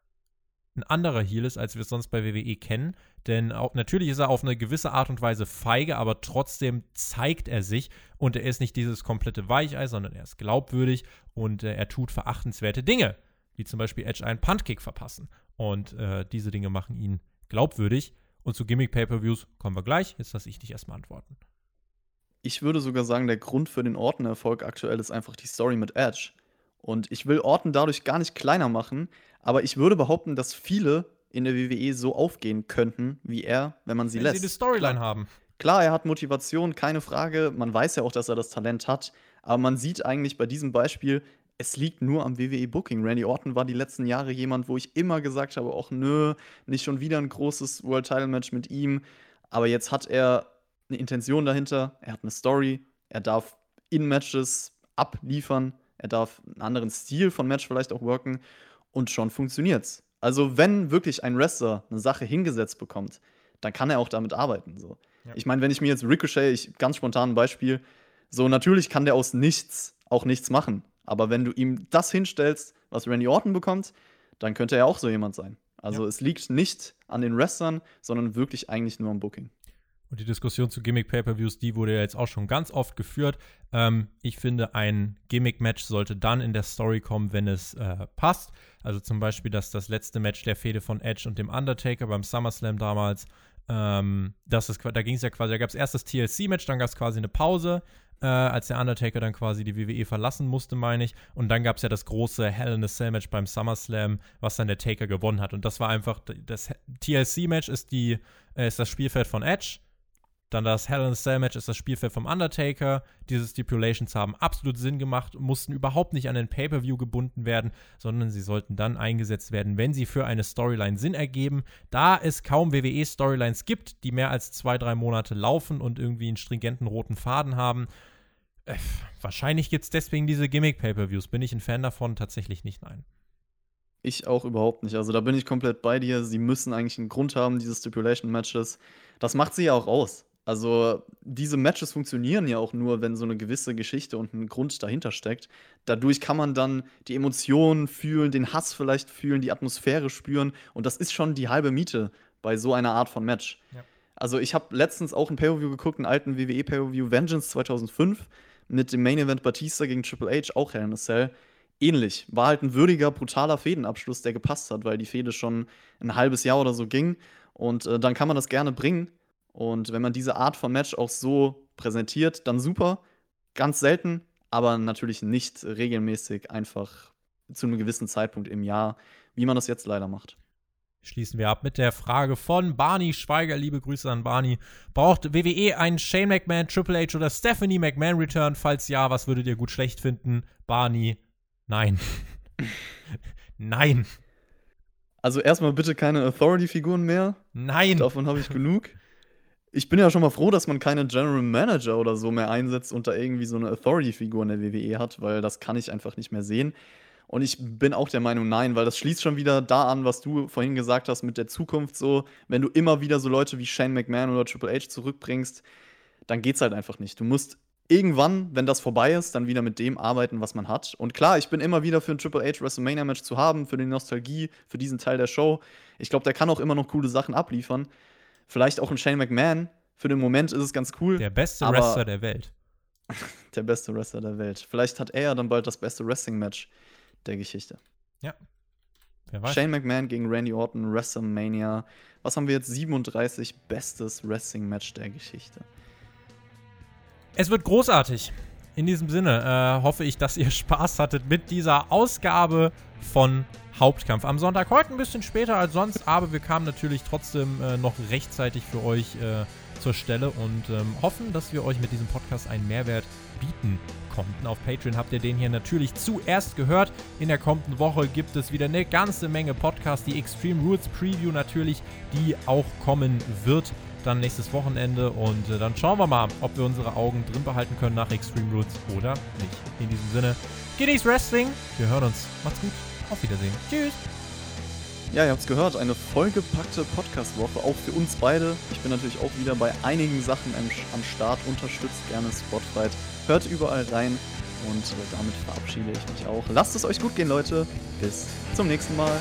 ein anderer Heel ist, als wir es sonst bei WWE kennen. Denn auch, natürlich ist er auf eine gewisse Art und Weise feige, aber trotzdem zeigt er sich und er ist nicht dieses komplette Weichei, sondern er ist glaubwürdig und äh, er tut verachtenswerte Dinge, wie zum Beispiel Edge einen Puntkick verpassen. Und äh, diese Dinge machen ihn glaubwürdig. Und zu Gimmick-Pay-Per-Views kommen wir gleich. Jetzt lasse ich dich erstmal antworten. Ich würde sogar sagen, der Grund für den Orton-Erfolg aktuell ist einfach die Story mit Edge. Und ich will Orton dadurch gar nicht kleiner machen, aber ich würde behaupten, dass viele in der WWE so aufgehen könnten wie er, wenn man sie Wenn lässt. sie die Storyline Klar. haben. Klar, er hat Motivation, keine Frage. Man weiß ja auch, dass er das Talent hat. Aber man sieht eigentlich bei diesem Beispiel, es liegt nur am WWE-Booking. Randy Orton war die letzten Jahre jemand, wo ich immer gesagt habe, auch nö, nicht schon wieder ein großes World-Title-Match mit ihm. Aber jetzt hat er eine Intention dahinter, er hat eine Story, er darf in Matches abliefern, er darf einen anderen Stil von Match vielleicht auch worken und schon funktioniert's. Also, wenn wirklich ein Wrestler eine Sache hingesetzt bekommt, dann kann er auch damit arbeiten. So. Ja. Ich meine, wenn ich mir jetzt Ricochet, ich, ganz spontan ein Beispiel, so natürlich kann der aus nichts auch nichts machen. Aber wenn du ihm das hinstellst, was Randy Orton bekommt, dann könnte er auch so jemand sein. Also Ja. es liegt nicht an den Wrestlern, sondern wirklich eigentlich nur am Booking. Und die Diskussion zu Gimmick-Pay-Per-Views, die wurde ja jetzt auch schon ganz oft geführt. Ähm, ich finde, ein Gimmick-Match sollte dann in der Story kommen, wenn es äh, passt. Also zum Beispiel, dass das letzte Match der Fehde von Edge und dem Undertaker beim SummerSlam damals, ähm, das ist, da ging es ja quasi, da gab es erst das TLC-Match, dann gab es quasi eine Pause, äh, als der Undertaker dann quasi die WWE verlassen musste, meine ich. Und dann gab es ja das große Hell in a Cell Match beim SummerSlam, was dann der Taker gewonnen hat. Und das war einfach, das TLC-Match ist, äh, ist das Spielfeld von Edge. Dann das Hell in a Cell Match ist das Spielfeld vom Undertaker. Diese Stipulations haben absolut Sinn gemacht, mussten überhaupt nicht an den Pay-Per-View gebunden werden, sondern sie sollten dann eingesetzt werden, wenn sie für eine Storyline Sinn ergeben. Da es kaum WWE-Storylines gibt, die mehr als zwei, drei Monate laufen und irgendwie einen stringenten roten Faden haben, äh, wahrscheinlich gibt es deswegen diese Gimmick-Pay-Per-Views. Bin ich ein Fan davon? Tatsächlich nicht, nein. Ich auch überhaupt nicht. Also da bin ich komplett bei dir. Sie müssen eigentlich einen Grund haben, diese Stipulation-Matches. Das macht sie ja auch aus. Also diese Matches funktionieren ja auch nur, wenn so eine gewisse Geschichte und ein Grund dahinter steckt. Dadurch kann man dann die Emotionen fühlen, den Hass vielleicht fühlen, die Atmosphäre spüren. Und das ist schon die halbe Miete bei so einer Art von Match. Ja. Also ich habe letztens auch ein Pay-Per-View geguckt, einen alten WWE Pay-Per-View Vengeance 2005 mit dem Main Event Batista gegen Triple H, auch Hell in a Cell. Ähnlich. War halt ein würdiger, brutaler Fädenabschluss, der gepasst hat, weil die Fäde schon ein halbes Jahr oder so ging. Und äh, dann kann man das gerne bringen. Und wenn man diese Art von Match auch so präsentiert, dann super. Ganz selten, aber natürlich nicht regelmäßig, einfach zu einem gewissen Zeitpunkt im Jahr, wie man das jetzt leider macht. Schließen wir ab mit der Frage von Barney Schweiger. Liebe Grüße an Barney. Braucht WWE einen Shane McMahon, Triple H oder Stephanie McMahon Return? Falls ja, was würdet ihr gut schlecht finden? Barney, nein. *laughs* nein. Also erstmal bitte keine Authority-Figuren mehr. Nein. Davon habe ich genug. Ich bin ja schon mal froh, dass man keine General Manager oder so mehr einsetzt und da irgendwie so eine Authority-Figur in der WWE hat, weil das kann ich einfach nicht mehr sehen. Und ich bin auch der Meinung, nein, weil das schließt schon wieder da an, was du vorhin gesagt hast mit der Zukunft so. Wenn du immer wieder so Leute wie Shane McMahon oder Triple H zurückbringst, dann geht's halt einfach nicht. Du musst irgendwann, wenn das vorbei ist, dann wieder mit dem arbeiten, was man hat. Und klar, ich bin immer wieder für ein Triple H WrestleMania Match zu haben, für die Nostalgie, für diesen Teil der Show. Ich glaube, der kann auch immer noch coole Sachen abliefern. Vielleicht auch ein Shane McMahon. Für den Moment ist es ganz cool. Der beste Wrestler der Welt. *laughs* Der beste Wrestler der Welt. Vielleicht hat er ja dann bald das beste Wrestling-Match der Geschichte. Wer weiß. Shane McMahon gegen Randy Orton, WrestleMania. Was haben wir jetzt? 37 bestes Wrestling-Match der Geschichte. Es wird großartig. In diesem Sinne äh, hoffe ich, dass ihr *laughs* Spaß hattet mit dieser Ausgabe von Hauptkampf. Am Sonntag heute ein bisschen später als sonst, aber wir kamen natürlich trotzdem äh, noch rechtzeitig für euch äh, zur Stelle und ähm, hoffen, dass wir euch mit diesem Podcast einen Mehrwert bieten konnten. Auf Patreon habt ihr den hier natürlich zuerst gehört. In der kommenden Woche gibt es wieder eine ganze Menge Podcasts. Die Extreme Rules Preview natürlich, die auch kommen wird dann nächstes Wochenende und äh, dann schauen wir mal, ob wir unsere Augen drin behalten können nach Extreme Rules oder nicht. In diesem Sinne, genießt Wrestling. Wir hören uns. Macht's gut. Auf Wiedersehen. Tschüss. Ja, ihr habt es gehört, eine vollgepackte Podcast-Woche, auch für uns beide. Ich bin natürlich auch wieder bei einigen Sachen am, Start. Unterstützt gerne Spotlight. Hört überall rein. Und damit verabschiede ich mich auch. Lasst es euch gut gehen, Leute. Bis zum nächsten Mal.